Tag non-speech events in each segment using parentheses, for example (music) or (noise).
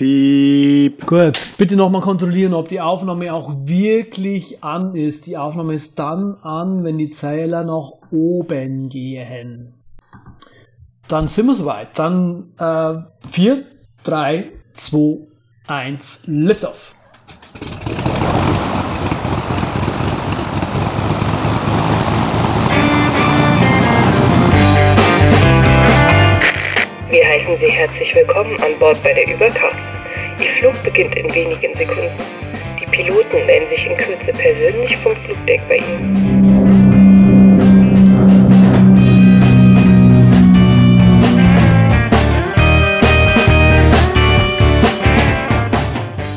Piep. Gut, bitte nochmal kontrollieren, ob die Aufnahme auch wirklich an ist. Die Aufnahme ist dann an, wenn die Zähler nach oben gehen. Dann sind wir soweit. Dann äh, 4, 3, 2, 1, Liftoff. Wir heißen Sie herzlich willkommen an Bord bei der Übercast. Ihr Flug beginnt in wenigen Sekunden. Die Piloten melden sich in Kürze persönlich vom Flugdeck bei Ihnen.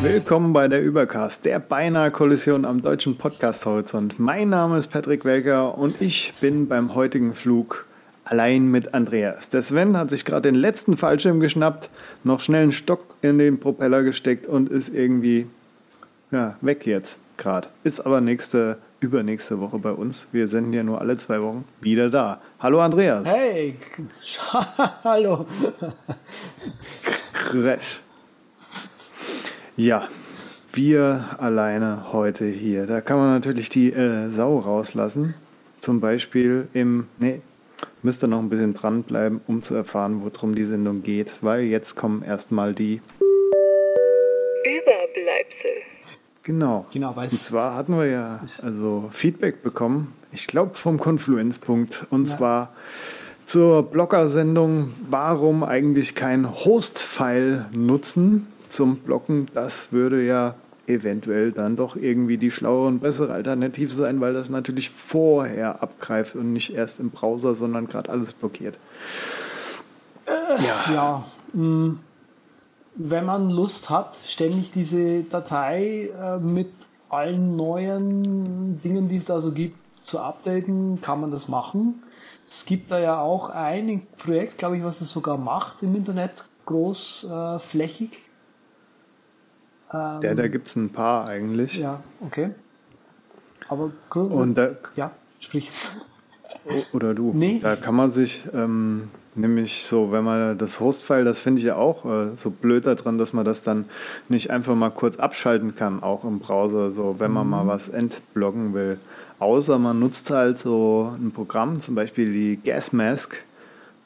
Willkommen bei der Übercast, der beinahe Kollision am deutschen Podcast-Horizont. Mein Name ist Patrick Welker und ich bin beim heutigen Flug allein mit Andreas. Der Sven hat sich gerade den letzten Fallschirm geschnappt, noch schnell einen Stock in den Propeller gesteckt und ist irgendwie ja, weg jetzt gerade. Ist aber nächste, übernächste Woche bei uns. Wir senden ja nur alle zwei Wochen wieder da. Hallo Andreas. Hey, (laughs) hallo. Crash. Ja, wir alleine heute hier. Da kann man natürlich die äh, Sau rauslassen. Zum Beispiel im. Nee, müsst ihr noch ein bisschen dranbleiben, um zu erfahren, worum die Sendung geht, weil jetzt kommen erstmal die. Überbleibsel. Genau. Genau, weil Und zwar hatten wir ja also Feedback bekommen, ich glaube vom Konfluenzpunkt, und Ja. zwar zur Blogger-Sendung, warum eigentlich kein Host-File nutzen zum Blocken. Das würde ja eventuell dann doch irgendwie die schlauere und bessere Alternative sein, weil das natürlich vorher abgreift und nicht erst im Browser, sondern gerade alles blockiert. ja, Ja, mh, wenn man Lust hat, ständig diese Datei äh, mit allen neuen Dingen, die es da so gibt, zu updaten, kann man das machen. Es gibt da ja auch ein Projekt, glaube ich, was es sogar macht im Internet, großflächig. Ähm, der, da gibt es ein paar eigentlich. ja, okay. Aber Und da, ja, sprich. O- Oder du. Nee. Da kann man sich ähm, nämlich so, wenn man das Host-File, das finde ich ja auch äh, so blöd daran, dass man das dann nicht einfach mal kurz abschalten kann, auch im Browser, so wenn man mal was entbloggen will. Außer man nutzt halt so ein Programm, zum Beispiel die Gasmask,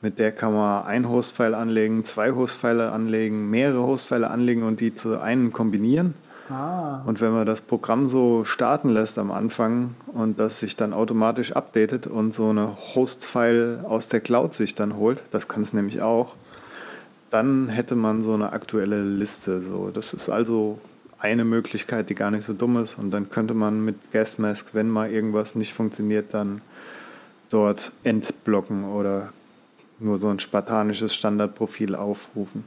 mit der kann man ein Host-File anlegen, zwei Host-File anlegen, mehrere Host-File anlegen und die zu einem kombinieren. Ah, Und wenn man das Programm so starten lässt am Anfang und das sich dann automatisch updatet und so eine Host-File aus der Cloud sich dann holt, das kann es nämlich auch, dann hätte man so eine aktuelle Liste. So, das ist also eine Möglichkeit, die gar nicht so dumm ist. Und dann könnte man mit Gasmask, wenn mal irgendwas nicht funktioniert, dann dort entblocken oder nur so ein spartanisches Standardprofil aufrufen.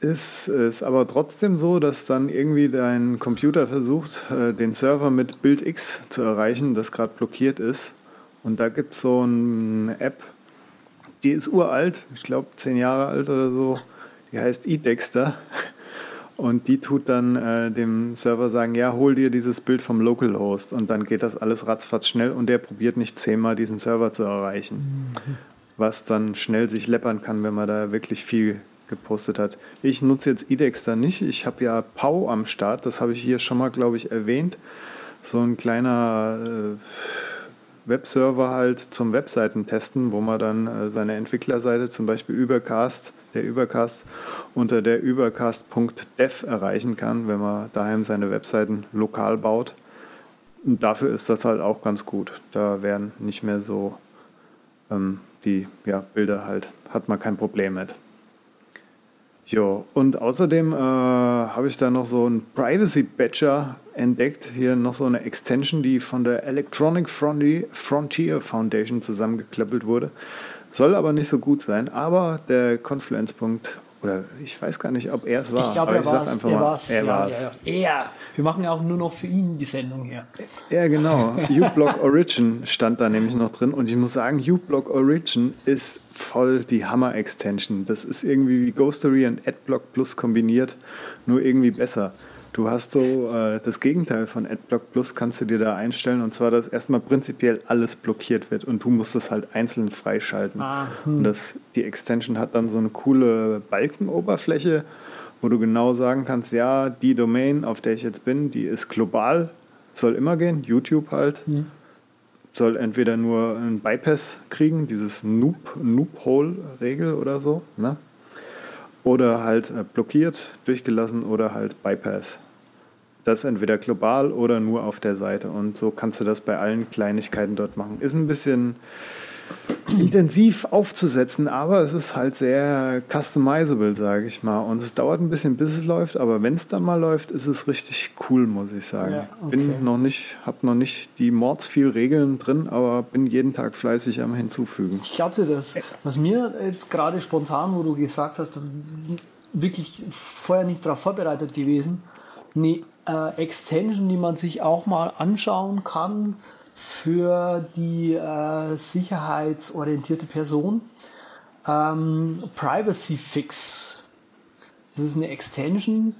Ist es aber trotzdem so, dass dann irgendwie dein Computer versucht, äh, den Server mit Bild X zu erreichen, das gerade blockiert ist. Und da gibt es so eine App, die ist uralt, ich glaube zehn Jahre alt oder so. Die heißt eDexter. Und die tut dann äh, dem Server sagen, ja, hol dir dieses Bild vom Localhost. Und dann geht das alles ratzfatz schnell und der probiert nicht zehnmal diesen Server zu erreichen. Was dann schnell sich läppern kann, wenn man da wirklich viel gepostet hat. Ich nutze jetzt eDexter nicht. Ich habe ja Pau am Start. Das habe ich hier schon mal, glaube ich, erwähnt. So ein kleiner äh, Webserver halt zum Webseiten testen, wo man dann äh, seine Entwicklerseite, zum Beispiel Übercast, der Übercast, unter der übercast.dev erreichen kann, wenn man daheim seine Webseiten lokal baut. Und dafür ist das halt auch ganz gut. Da werden nicht mehr so ähm, die ja, Bilder halt, hat man kein Problem mit. Jo, und außerdem äh, habe ich da noch so einen Privacy Badger entdeckt. Hier noch so eine Extension, die von der Electronic Fronti- Frontier Foundation zusammengeklöppelt wurde. Soll aber nicht so gut sein. Aber der Confluence-Punkt, oder ich weiß gar nicht, ob er es war. ich glaube, er war es. einfach Er war es. er Ja, war's. ja, ja. Er. Wir machen ja auch nur noch für ihn die Sendung hier. Ja, genau. uBlock Origin stand da nämlich noch drin. Und ich muss sagen, uBlock Origin ist voll die Hammer-Extension. Das ist irgendwie wie Ghostery und AdBlock Plus kombiniert, nur irgendwie besser. Du hast so äh, das Gegenteil von AdBlock Plus kannst du dir da einstellen und zwar, dass erstmal prinzipiell alles blockiert wird und du musst das halt einzeln freischalten. Ah, Und das, die Extension hat dann so eine coole Balkenoberfläche, wo du genau sagen kannst, ja, die Domain, auf der ich jetzt bin, die ist global, soll immer gehen, YouTube halt. Mhm. Soll entweder nur ein Bypass kriegen, dieses Noob, Noob-Hole-Regel oder so, ne? Oder halt äh, blockiert, durchgelassen oder halt Bypass. Das entweder global oder nur auf der Seite. Und so kannst du das bei allen Kleinigkeiten dort machen. Ist ein bisschen intensiv aufzusetzen, aber es ist halt sehr customizable, sage ich mal. Und es dauert ein bisschen, bis es läuft, aber wenn es dann mal läuft, ist es richtig cool, muss ich sagen. Ja, okay. Bin noch nicht, habe noch nicht die mords viel Regeln drin, aber bin jeden Tag fleißig am hinzufügen. Ich glaube dir das. Was mir jetzt gerade spontan, wo du gesagt hast, wirklich vorher nicht darauf vorbereitet gewesen, eine äh, Extension, die man sich auch mal anschauen kann, für die äh, sicherheitsorientierte Person. Ähm, Privacy Fix. Das ist eine Extension,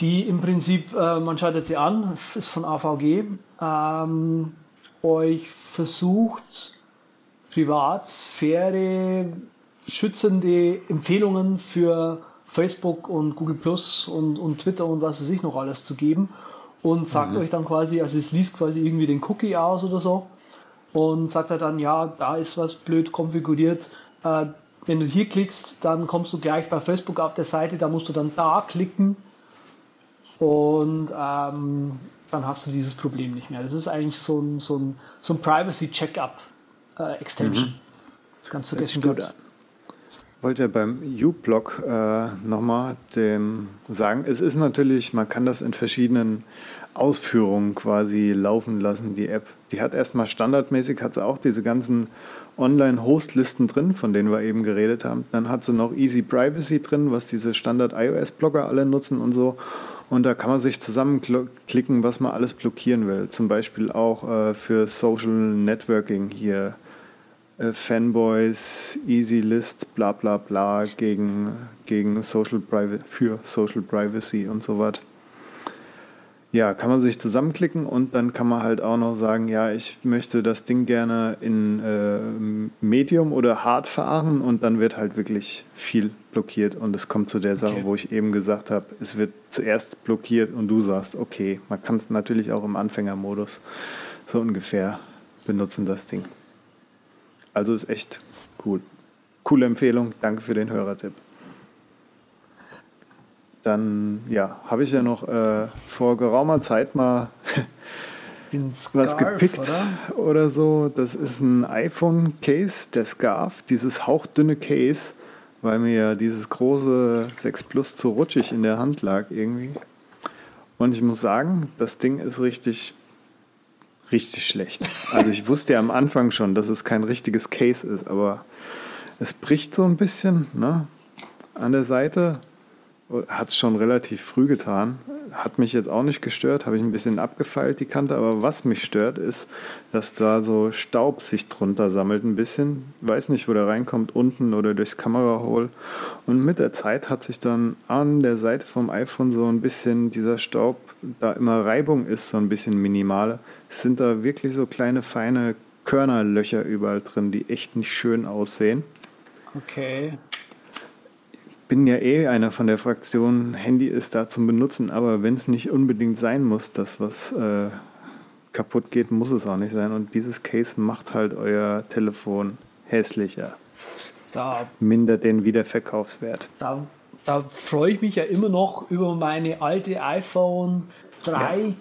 die im Prinzip, äh, man schaltet sie an, ist von AVG, ähm, euch versucht, Privatsphäre schützende Empfehlungen für Facebook und Google Plus und, und Twitter und was weiß ich noch alles zu geben und sagt mhm. euch dann quasi, also es liest quasi irgendwie den Cookie aus oder so und sagt er dann, ja, da ist was blöd konfiguriert. Äh, wenn du hier klickst, dann kommst du gleich bei Facebook auf der Seite, da musst du dann da klicken und ähm, dann hast du dieses Problem nicht mehr. Das ist eigentlich so ein, so ein, so ein Privacy Checkup äh. Mhm. Ganz vergessen gut wollte beim U-Block äh, nochmal sagen, es ist natürlich, man kann das in verschiedenen Ausführungen quasi laufen lassen, die App. Die hat erstmal standardmäßig, hat sie auch diese ganzen Online-Host-Listen drin, von denen wir eben geredet haben. Dann hat sie noch Easy Privacy drin, was diese Standard-iOS-Blogger alle nutzen und so. Und da kann man sich zusammenklicken, was man alles blockieren will. Zum Beispiel auch äh, für Social Networking hier Fanboys, Easy List, bla bla bla gegen, gegen Social Privacy, für Social Privacy und so was. Ja, kann man sich zusammenklicken und dann kann man halt auch noch sagen, ja, ich möchte das Ding gerne in äh, Medium oder Hard fahren und dann wird halt wirklich viel blockiert und es kommt zu der Sache, okay. wo ich eben gesagt habe, es wird zuerst blockiert und du sagst, okay, man kann es natürlich auch im Anfängermodus so ungefähr benutzen, das Ding. Also ist echt cool. Coole Empfehlung. Danke für den Hörertipp. Dann ja, habe ich ja noch äh, vor geraumer Zeit mal (laughs) Scarf, was gepickt oder? oder? so. Das ist ein iPhone-Case, der Scarf, dieses hauchdünne Case, weil mir ja dieses große 6 Plus zu rutschig in der Hand lag irgendwie. Und ich muss sagen, das Ding ist richtig richtig schlecht. Also ich wusste ja am Anfang schon, dass es kein richtiges Case ist, aber es bricht so ein bisschen ne? an der Seite. Hat es schon relativ früh getan. Hat mich jetzt auch nicht gestört, habe ich ein bisschen abgefeilt, die Kante. Aber was mich stört, ist, dass da so Staub sich drunter sammelt ein bisschen. Weiß nicht, wo der reinkommt, unten oder durchs Kamerahole. Und mit der Zeit hat sich dann an der Seite vom iPhone so ein bisschen dieser Staub, da immer Reibung ist, so ein bisschen minimale, sind da wirklich so kleine, feine Körnerlöcher überall drin, die echt nicht schön aussehen. Okay. Bin ja eh einer von der Fraktion, Handy ist da zum Benutzen, aber wenn es nicht unbedingt sein muss, dass was äh, kaputt geht, muss es auch nicht sein. Und dieses Case macht halt euer Telefon hässlicher. Da, mindert den Wiederverkaufswert. Da, da freue ich mich ja immer noch über meine alte iPhone 3 ja,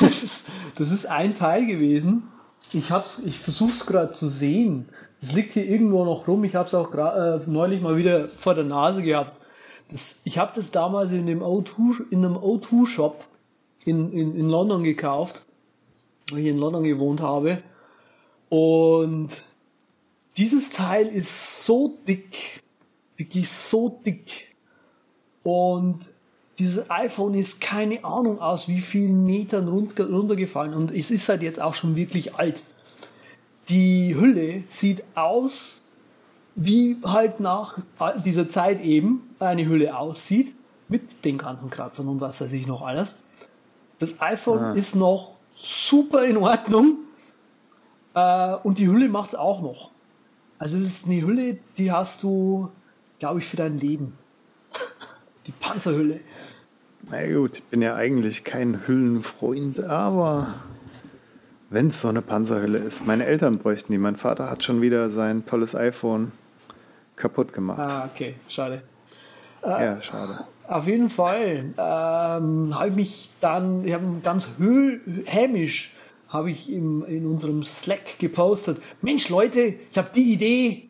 das, ist, das ist ein Teil gewesen. Ich, ich versuche es gerade zu sehen. Es liegt hier irgendwo noch rum. Ich habe es auch äh, neulich mal wieder vor der Nase gehabt. Das, ich habe das damals in, dem O2, in einem O2-Shop in, in, in London gekauft, weil ich in London gewohnt habe. Und dieses Teil ist so dick, wirklich so dick. Und dieses iPhone ist keine Ahnung aus wie vielen Metern runtergefallen und es ist halt jetzt auch schon wirklich alt. Die Hülle sieht aus, wie halt nach dieser Zeit eben eine Hülle aussieht, mit den ganzen Kratzern und was weiß ich noch alles. Das iPhone ah. ist noch super in Ordnung äh, und die Hülle macht es auch noch. Also es ist eine Hülle, die hast du, glaube ich, für dein Leben. (laughs) Die Panzerhülle. Na gut, ich bin ja eigentlich kein Hüllenfreund, aber wenn es so eine Panzerhülle ist. Meine Eltern bräuchten die. Mein Vater hat schon wieder sein tolles iPhone kaputt gemacht. Ah, okay, schade. ja, schade. Auf jeden Fall ähm, habe ich mich dann, ich habe ganz hämisch habe ich im, in unserem Slack gepostet. Mensch Leute, ich habe die Idee,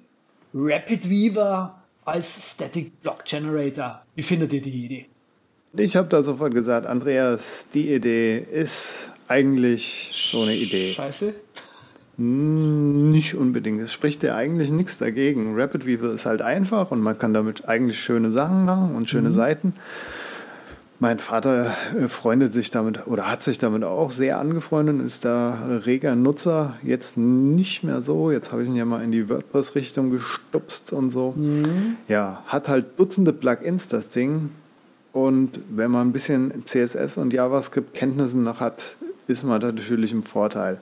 Rapid Weaver als Static Block Generator. Wie findet ihr die Idee? Ich habe da sofort gesagt, Andreas, die Idee ist eigentlich so eine Idee. Scheiße. Hm, Nicht unbedingt. Es spricht ja eigentlich nichts dagegen. Rapid Weaver ist halt einfach und man kann damit eigentlich schöne Sachen machen und schöne Seiten. Mein Vater äh, freundet sich damit oder hat sich damit auch sehr angefreundet, und ist da reger Nutzer. Jetzt nicht mehr so. Jetzt habe ich ihn ja mal in die WordPress-Richtung gestupst und so. Ja, hat halt Dutzende Plugins, das Ding. Und wenn man ein bisschen CSS und JavaScript-Kenntnissen noch hat, ist man da natürlich im Vorteil.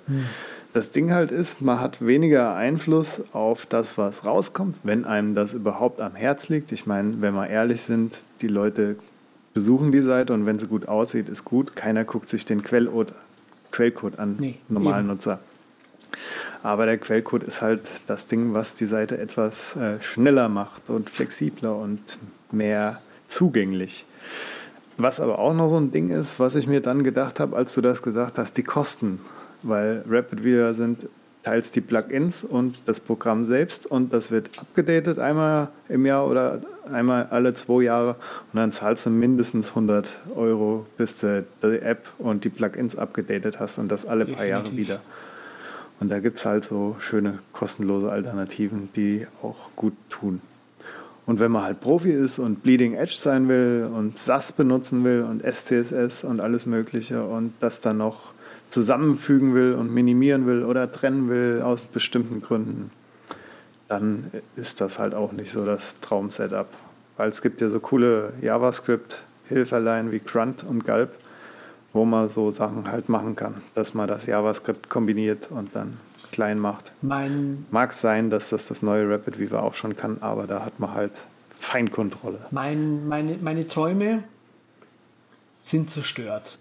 Das Ding halt ist, man hat weniger Einfluss auf das, was rauskommt, wenn einem das überhaupt am Herz liegt. Ich meine, wenn wir ehrlich sind, die Leute besuchen die Seite und wenn sie gut aussieht, ist gut. Keiner guckt sich den Quellcode, Quellcode an, Nee, normalen eben. Nutzer. Aber der Quellcode ist halt das Ding, was die Seite etwas äh, schneller macht und flexibler und mehr zugänglich. Was aber auch noch so ein Ding ist, was ich mir dann gedacht habe, als du das gesagt hast, die Kosten. Weil Rapid Reader sind teils die Plugins und das Programm selbst und das wird abgedatet einmal im Jahr oder einmal alle zwei Jahre und dann zahlst du mindestens 100 Euro, bis du die App und die Plugins abgedatet hast und das alle paar Jahre Definitiv. wieder. Und da gibt es halt so schöne kostenlose Alternativen, die auch gut tun. Und wenn man halt Profi ist und Bleeding Edge sein will und SAS benutzen will und SCSS und alles Mögliche und das dann noch zusammenfügen will und minimieren will oder trennen will aus bestimmten Gründen, dann ist das halt auch nicht so das Traum-Setup. Weil es gibt ja so coole JavaScript-Hilferlein wie Grunt und Gulp, wo man so Sachen halt machen kann, dass man das JavaScript kombiniert und dann klein macht. Mein, Mag sein, dass das das neue Rapid Weaver auch schon kann, aber da hat man halt Feinkontrolle. mein, meine, meine Träume sind zerstört.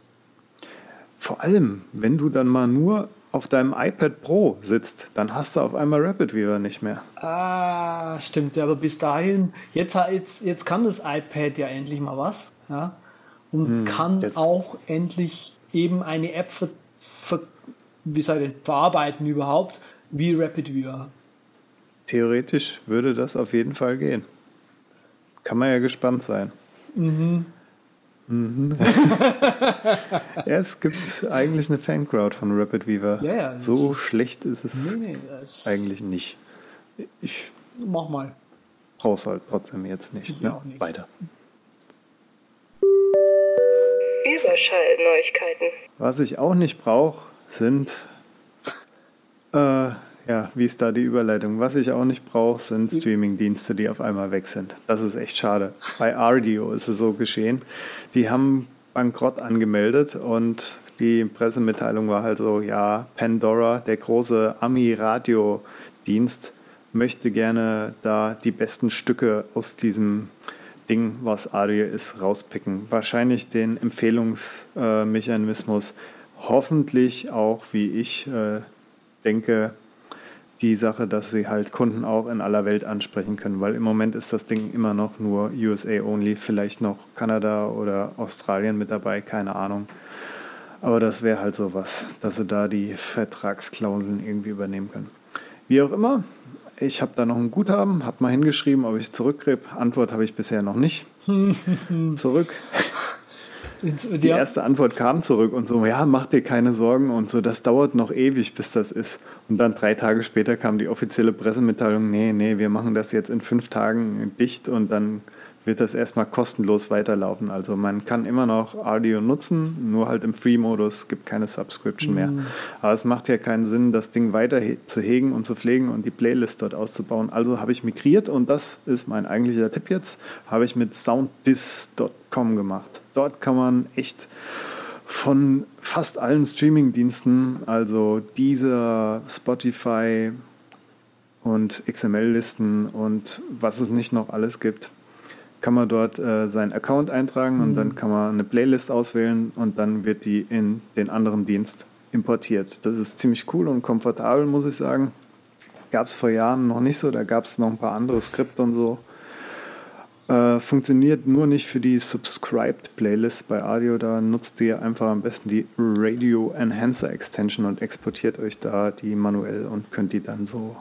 Vor allem, wenn du dann mal nur auf deinem iPad Pro sitzt, dann hast du auf einmal Rapid Weaver nicht mehr. Ah, stimmt, aber bis dahin, jetzt, jetzt, jetzt kann das iPad ja endlich mal was, ja, und kann jetzt- auch endlich eben eine App ver, ver, wie soll ich, verarbeiten überhaupt, wie Rapid Weaver. Theoretisch würde das auf jeden Fall gehen. Kann man ja gespannt sein. Mhm. (laughs) ja, es gibt eigentlich eine Fancrowd von Rapid Weaver. Ja, ja, so schlecht ist es Nee, nee, eigentlich nicht. Ich Mach mal. brauche es halt trotzdem jetzt nicht. Ich ne? auch nicht. Weiter. Überschallneuigkeiten. Was ich auch nicht brauche, sind, äh, ja, wie ist da die Überleitung? Was ich auch nicht brauche, sind Streaming-Dienste, die auf einmal weg sind. Das ist echt schade. Bei RDO ist es so geschehen. Die haben Bankrott angemeldet und die Pressemitteilung war halt so, ja, Pandora, der große Ami-Radio-Dienst, möchte gerne da die besten Stücke aus diesem Ding, was Audio ist, rauspicken. Wahrscheinlich den Empfehlungsmechanismus. Hoffentlich auch, wie ich äh, denke, die Sache, dass sie halt Kunden auch in aller Welt ansprechen können, weil im Moment ist das Ding immer noch nur USA only, vielleicht noch Kanada oder Australien mit dabei, keine Ahnung. Aber das wäre halt sowas, dass sie da die Vertragsklauseln irgendwie übernehmen können. Wie auch immer, ich habe da noch ein Guthaben, habe mal hingeschrieben, ob ich zurückgebe. Antwort habe ich bisher noch nicht. (laughs) Zurück. Die erste Antwort kam zurück und so, ja, mach dir keine Sorgen und so, das dauert noch ewig, bis das ist. Und dann drei Tage später kam die offizielle Pressemitteilung, nee, nee, wir machen das jetzt in fünf Tagen dicht und dann wird das erstmal kostenlos weiterlaufen. Also man kann immer noch Audio nutzen, nur halt im Free-Modus, gibt keine Subscription mehr. Aber es macht ja keinen Sinn, das Ding weiter zu hegen und zu pflegen und die Playlist dort auszubauen. Also habe ich migriert und das ist mein eigentlicher Tipp jetzt, habe ich mit sounddis.com gemacht. Dort kann man echt von fast allen Streaming-Diensten, also dieser Spotify und XML-Listen und was es nicht noch alles gibt, kann man dort äh, seinen Account eintragen und dann kann man eine Playlist auswählen und dann wird die in den anderen Dienst importiert. Das ist ziemlich cool und komfortabel, muss ich sagen. Gab es vor Jahren noch nicht so, da gab es noch ein paar andere Skripte und so. Äh, funktioniert nur nicht für die Subscribed Playlist bei Audio. Da nutzt ihr einfach am besten die Radio Enhancer Extension und exportiert euch da die manuell und könnt die dann so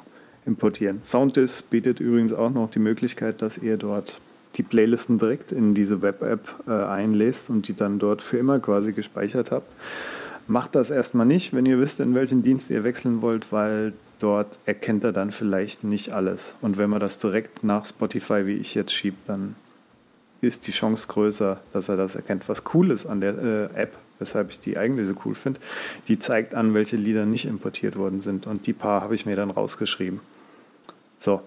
importieren. Sounddisc bietet übrigens auch noch die Möglichkeit, dass ihr dort die Playlisten direkt in diese Web-App äh, einlest und die dann dort für immer quasi gespeichert habt. Macht das erstmal nicht, wenn ihr wisst, in welchen Dienst ihr wechseln wollt, weil dort erkennt er dann vielleicht nicht alles. Und wenn man das direkt nach Spotify, wie ich jetzt schiebt, dann ist die Chance größer, dass er das erkennt. Was cool ist an der äh, App, weshalb ich die eigentlich so cool finde, die zeigt an, welche Lieder nicht importiert worden sind. Und die paar habe ich mir dann rausgeschrieben. So,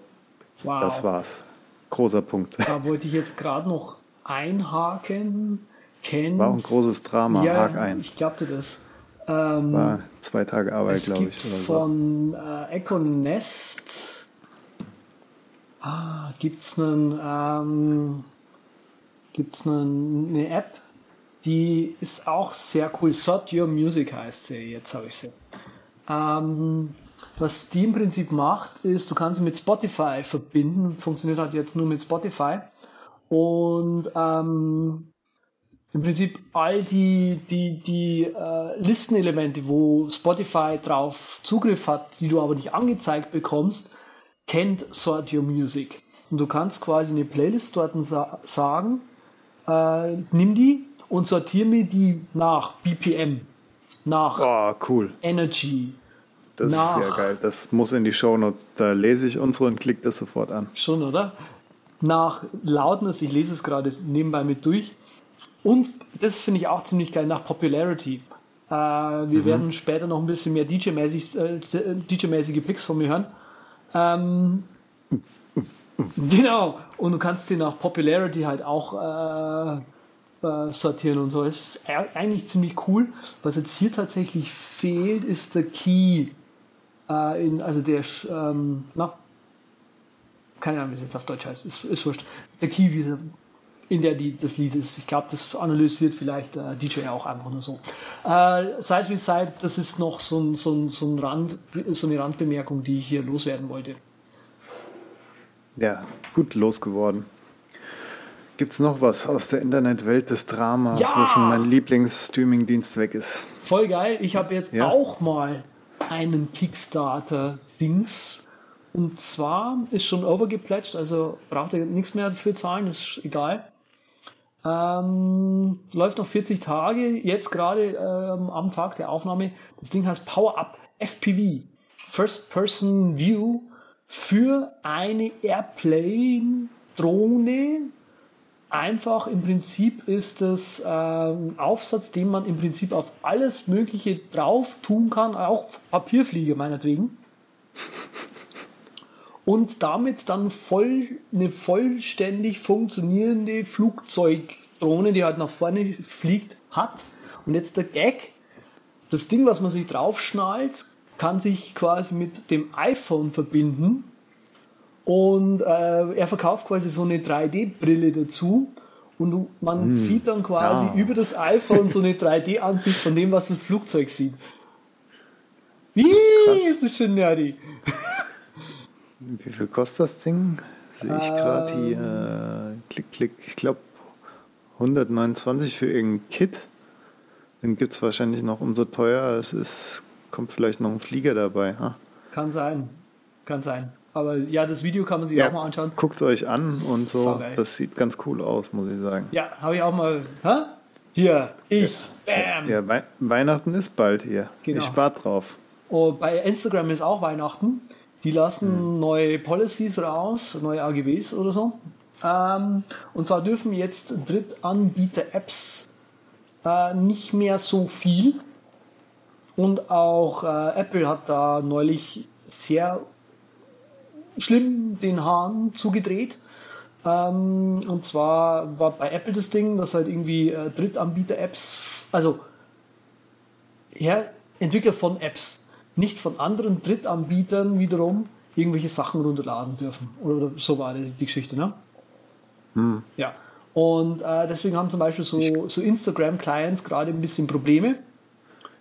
Wow. das war's. Großer Punkt. Da wollte ich jetzt gerade noch einhaken. Kennst, War auch ein großes Drama. Ja, Hak ein. ich glaubte das. Ähm, War zwei Tage Arbeit, es glaube gibt ich. Oder so. von äh, Echo Nest ah, gibt's einen, ähm, gibt's einen, eine App, die ist auch sehr cool. Sort Your Music heißt sie. Jetzt habe ich sie. Ähm, was die im Prinzip macht, ist, du kannst sie mit Spotify verbinden. Funktioniert halt jetzt nur mit Spotify. Und ähm, im Prinzip all die, die, die äh, Listenelemente, wo Spotify drauf Zugriff hat, die du aber nicht angezeigt bekommst, kennt Sort Your Music. Und du kannst quasi eine Playlist dort sa sagen, äh, nimm die und sortiere mir die nach BPM, nach Oh, cool. Energy, Das Nach- ist sehr geil. Das muss in die Shownotes. Da lese ich unsere und klicke das sofort an. Schon, oder? Nach Loudness, ich lese es gerade nebenbei mit durch. Und das finde ich auch ziemlich geil, nach Popularity. Äh, wir werden später noch ein bisschen mehr DJ-mäßig, äh, DJ-mäßige Picks von mir hören. Ähm, genau. Und du kannst sie nach Popularity halt auch äh, äh, sortieren und so. Es ist e- eigentlich ziemlich cool. Was jetzt hier tatsächlich fehlt, ist der Key. Äh, in, also der, ähm, na, keine Ahnung, wie es jetzt auf Deutsch heißt, ist, ist wurscht. Der Key, wie, in der die, das Lied ist. Ich glaube, das analysiert vielleicht äh, DJ auch einfach nur so. Äh, Side wie Side, das ist noch so, ein, so, ein, so, ein Rand, so eine Randbemerkung, die ich hier loswerden wollte. Ja, gut losgeworden. Gibt es noch was aus der Internetwelt des Dramas, Ja! wo schon mein Lieblingsstreaming-Dienst weg ist? Voll geil. Ich habe jetzt Ja. auch mal einen Kickstarter-Dings. Und zwar ist schon overgeplätscht, also braucht ihr nichts mehr dafür zahlen, ist egal. Ähm, läuft noch 40 Tage, jetzt gerade ähm, am Tag der Aufnahme. Das Ding heißt Power Up FPV, First Person View für eine Airplane-Drohne, einfach im Prinzip ist das ähm, Aufsatz, den man im Prinzip auf alles Mögliche drauf tun kann, auch Papierfliege meinetwegen. Und damit dann voll eine vollständig funktionierende Flugzeugdrohne, die halt nach vorne fliegt, hat. Und jetzt der Gag, das Ding, was man sich draufschnallt, kann sich quasi mit dem iPhone verbinden und äh, er verkauft quasi so eine 3D-Brille dazu. Und man sieht dann quasi ja. über das iPhone so eine 3D-Ansicht von dem, was das Flugzeug sieht. Wie ist das schön nerdy. Wie viel kostet das Ding? Sehe ich gerade hier. Äh, klick, klick. Ich glaube 129 für irgendein Kit. Den gibt es wahrscheinlich noch umso teuer. Es ist, kommt vielleicht noch ein Flieger dabei. Ha? Kann sein. Kann sein. Aber ja, das Video kann man sich auch mal anschauen. Guckt euch an und so. Saugeil. Das sieht ganz cool aus, muss ich sagen. Ja, habe ich auch mal. Hä? Hier, ich, bam. Ja, Wei Weihnachten ist bald hier. Genau. Ich spart drauf. Und bei Instagram ist auch Weihnachten. Die lassen neue Policies raus, neue AGBs oder so. Ähm, und zwar dürfen jetzt Drittanbieter-Apps äh, nicht mehr so viel. Und auch äh, Apple hat da neulich sehr schlimm den Hahn zugedreht. Ähm, und zwar war bei Apple das Ding, dass halt irgendwie äh, Drittanbieter-Apps, also ja, Entwickler von Apps, nicht von anderen Drittanbietern wiederum, irgendwelche Sachen runterladen dürfen. Oder so war die, die Geschichte, ne? Hm. Ja. Und äh, deswegen haben zum Beispiel so, so Instagram-Clients gerade ein bisschen Probleme.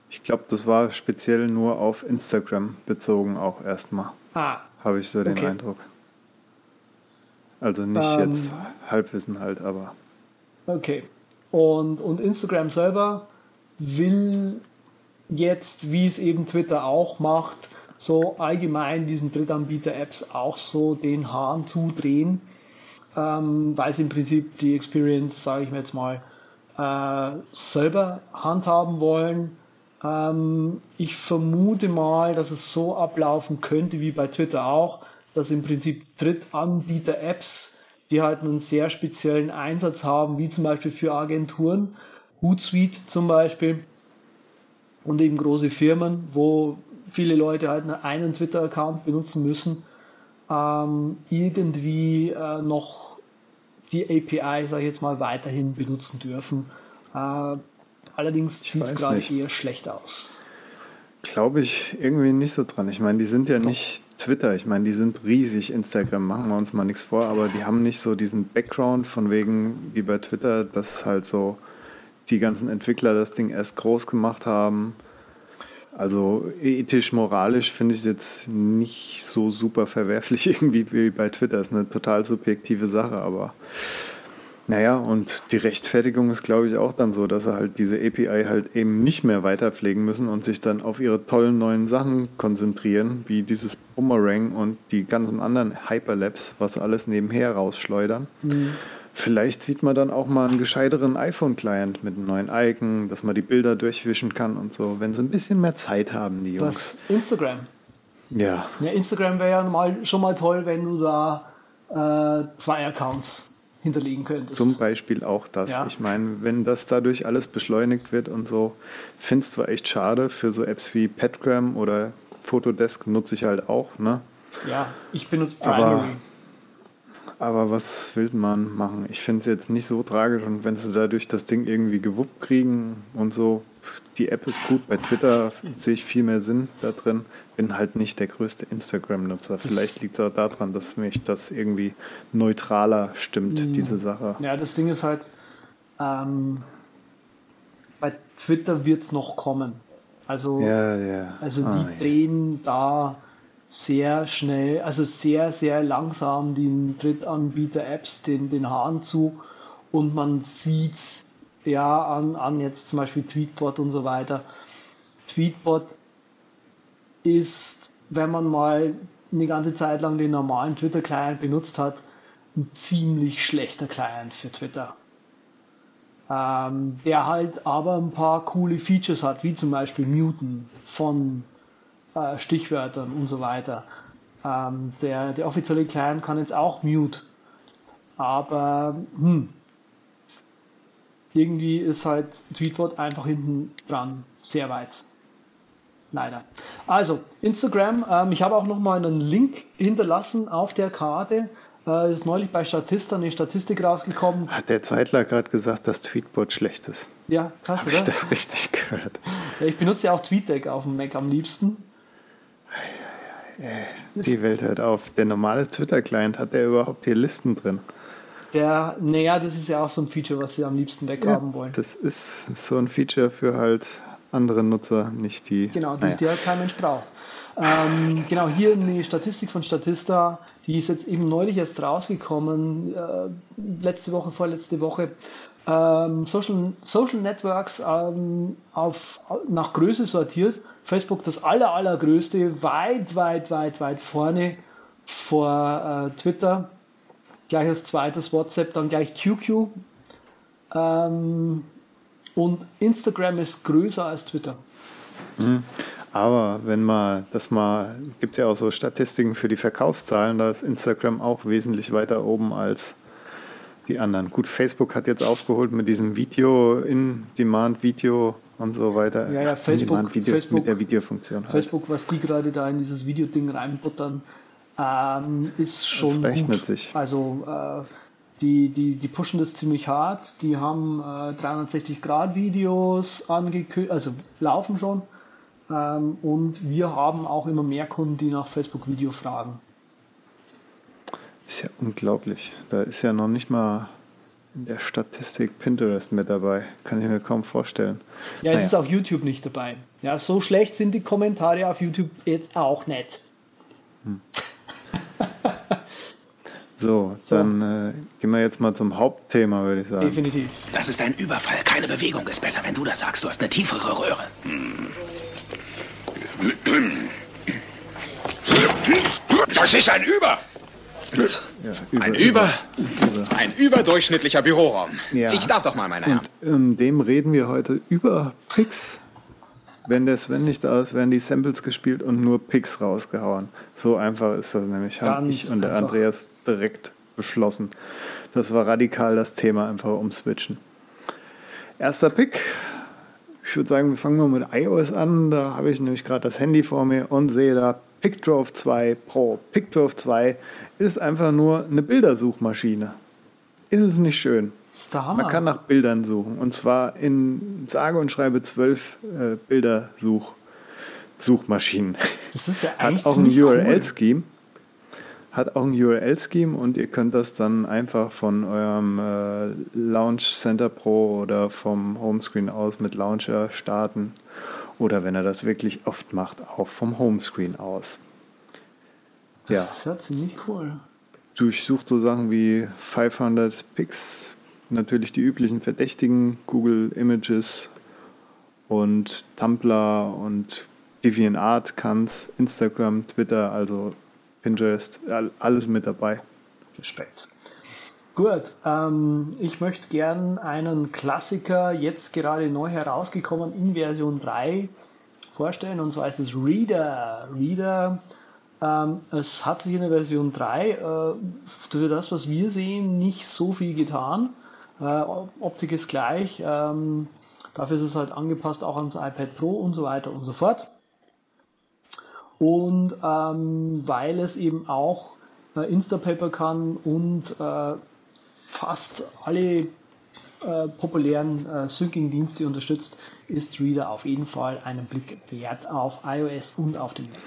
Ich glaube, das war speziell nur auf Instagram bezogen auch erstmal. Ah, Habe ich so den Okay. Eindruck. Also nicht Ähm. jetzt Halbwissen halt, aber Okay. Und, und Instagram selber will jetzt, wie es eben Twitter auch macht, so allgemein diesen Drittanbieter-Apps auch so den Hahn zudrehen, ähm, weil sie im Prinzip die Experience, sage ich mir jetzt mal, äh, selber handhaben wollen. Ähm, ich vermute mal, dass es so ablaufen könnte wie bei Twitter auch, dass im Prinzip Drittanbieter-Apps, die halt einen sehr speziellen Einsatz haben, wie zum Beispiel für Agenturen, Hootsuite zum Beispiel, und eben große Firmen, wo viele Leute halt nur einen Twitter-Account benutzen müssen, ähm, irgendwie äh, noch die API, sage ich jetzt mal, weiterhin benutzen dürfen. Äh, allerdings sieht es gerade eher schlecht aus. glaube ich irgendwie nicht so dran. Ich meine, die sind ja nicht Twitter, ich meine, die sind riesig Instagram, machen wir uns mal nichts vor, aber die haben nicht so diesen Background von wegen wie bei Twitter, dass halt so die ganzen Entwickler das Ding erst groß gemacht haben. Also ethisch, moralisch finde ich es jetzt nicht so super verwerflich (laughs) irgendwie wie bei Twitter. Ist eine total subjektive Sache, aber naja, und die Rechtfertigung ist, glaube ich, auch dann so, dass sie halt diese API halt eben nicht mehr weiter pflegen müssen und sich dann auf ihre tollen neuen Sachen konzentrieren, wie dieses Boomerang und die ganzen anderen Hyperlapse, was alles nebenher rausschleudern. Vielleicht sieht man dann auch mal einen gescheiteren iPhone-Client mit einem neuen Icon, dass man die Bilder durchwischen kann und so, wenn sie ein bisschen mehr Zeit haben, die Jungs. Was? Instagram. Ja, Ja, Instagram wäre ja mal, schon mal toll, wenn du da äh, zwei Accounts hinterlegen könntest. Zum Beispiel auch das. Ja. Ich meine, wenn das dadurch alles beschleunigt wird und so, finde es zwar echt schade für so Apps wie Petgram oder Fotodesk nutze ich halt auch, ne? ja, ich benutze Aber- Primary. Aber was will man machen? Ich finde es jetzt nicht so tragisch und wenn sie dadurch das Ding irgendwie gewuppt kriegen und so, die App ist gut. Bei Twitter sehe ich viel mehr Sinn da drin. Bin halt nicht der größte Instagram-Nutzer. Vielleicht liegt es auch daran, dass mich das irgendwie neutraler stimmt, diese Sache. Ja, das Ding ist halt, ähm, bei Twitter wird es noch kommen. Also, Ja, ja. also Ah, die ja. drehen da sehr schnell, also sehr, sehr langsam den Drittanbieter-Apps den, den Hahn zu und man sieht's ja an, an jetzt zum Beispiel Tweetbot und so weiter. Tweetbot ist, wenn man mal eine ganze Zeit lang den normalen Twitter-Client benutzt hat, ein ziemlich schlechter Client für Twitter. Ähm, der halt aber ein paar coole Features hat, wie zum Beispiel Muten von äh, Stichwörtern und so weiter. Ähm, der, der offizielle Client kann jetzt auch Mute. Aber hm, irgendwie ist halt Tweetbot einfach hinten dran sehr weit. Leider. Also, Instagram, ähm, ich habe auch nochmal einen Link hinterlassen auf der Karte. Äh, ist neulich bei Statista eine Statistik rausgekommen. Hat der Zeitler gerade gesagt, dass Tweetbot schlecht ist? Ja, krass, Habe ich das richtig gehört? Ja, ich benutze ja auch TweetDeck auf dem Mac am liebsten. Die Welt hört auf. Der normale Twitter-Client, hat der überhaupt hier Listen drin? Der, naja, das ist ja auch so ein Feature, was sie am liebsten weghaben wollen. Das ist so ein Feature für halt andere Nutzer, nicht die. Genau, die, naja. die halt kein Mensch braucht. Ähm, genau, hier eine Statistik von Statista, die ist jetzt eben neulich erst rausgekommen, äh, letzte Woche, vorletzte Woche. Ähm, Social, Social Networks ähm, auf, nach Größe sortiert. Facebook das aller, allergrößte, weit, weit, weit, weit vorne vor äh, Twitter. Gleich als zweites WhatsApp, dann gleich QQ. Ähm, und Instagram ist größer als Twitter. Aber wenn man das mal, gibt ja auch so Statistiken für die Verkaufszahlen, da ist Instagram auch wesentlich weiter oben als die anderen. Gut, Facebook hat jetzt aufgeholt mit diesem Video, In-Demand-Video und so weiter. Ja, ja, Facebook- Facebook- mit der Videofunktion. Halt. Facebook, was die gerade da in dieses Videoding reinbuttern, ähm, ist schon rechnet gut. sich. Also äh, die, die, die pushen das ziemlich hart. Die haben äh, 360-Grad-Videos angekündigt, also laufen schon. Ähm, und wir haben auch immer mehr Kunden, die nach Facebook-Video fragen. Ist ja unglaublich. Da ist ja noch nicht mal in der Statistik Pinterest mit dabei. Kann ich mir kaum vorstellen. Ja, es naja. ist auch YouTube nicht dabei. Ja, so schlecht sind die Kommentare auf YouTube jetzt auch nicht. Hm. So, (laughs) so, dann äh, gehen wir jetzt mal zum Hauptthema, würde ich sagen. Definitiv. Das ist ein Überfall. Keine Bewegung ist besser, wenn du das sagst. Du hast eine tiefere Röhre. Hm. Das ist ein Über. Ja, über, ein über, über, ein überdurchschnittlicher Büroraum. Ja. Ich darf doch mal, meine Herren. Und in dem reden wir heute über Picks. Wenn der Sven nicht da ist, werden die Samples gespielt und nur Picks rausgehauen. So einfach ist das nämlich. Habe ich und der einfach. Andreas direkt beschlossen. Das war radikal das Thema, einfach umswitchen. Erster Pick. Ich würde sagen, wir fangen mal mit iOS an. Da habe ich nämlich gerade das Handy vor mir und sehe da PicDrove 2 Pro. PicDrove 2 ist einfach nur eine Bildersuchmaschine. Ist es nicht schön? Das ist der Hammer. Man kann nach Bildern suchen. Und zwar in sage und schreibe zwölf äh, Bildersuchmaschinen. Das ist ja (laughs) eigentlich Hat auch ein URL-Scheme. Hat auch ein URL-Scheme und ihr könnt das dann einfach von eurem äh, Launch Center Pro oder vom Homescreen aus mit Launcher starten. Oder wenn er das wirklich oft macht, auch vom Homescreen aus. Das ja. ist ja ziemlich cool. Durchsucht so Sachen wie 500 Pix, natürlich die üblichen Verdächtigen, Google Images und Tumblr und DeviantArt kann's, Instagram, Twitter, also Pinterest, alles mit dabei. Respekt. Gut, ähm, ich möchte gern einen Klassiker, jetzt gerade neu herausgekommen in Version 3, vorstellen. Und zwar ist es Reader. Reader, ähm, es hat sich in der Version 3 äh, für das, was wir sehen, nicht so viel getan. Äh, Optik ist gleich. Ähm, dafür ist es halt angepasst auch ans iPad Pro und so weiter und so fort. Und ähm, weil es eben auch äh, Instapaper kann und äh, fast alle äh, populären äh, Syncing-Dienste unterstützt, ist Reader auf jeden Fall einen Blick wert auf iOS und auf den Mac.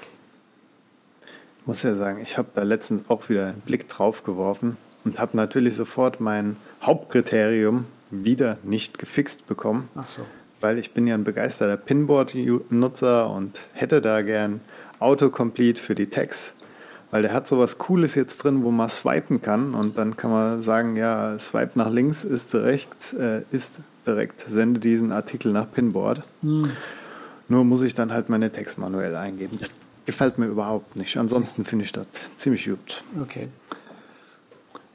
Ich muss ja sagen, ich habe da letztens auch wieder einen Blick drauf geworfen und habe natürlich sofort mein Hauptkriterium wieder nicht gefixt bekommen. Ach so. Weil ich bin ja ein begeisterter Pinboard-Nutzer und hätte da gern Autocomplete für die Tags weil der hat so was Cooles jetzt drin, wo man swipen kann und dann kann man sagen, ja, swipe nach links ist direkt, äh, ist direkt, sende diesen Artikel nach Pinboard. Hm. Nur muss ich dann halt meine Text manuell eingeben. Gefällt mir überhaupt nicht. Ansonsten finde ich das ziemlich gut. Okay.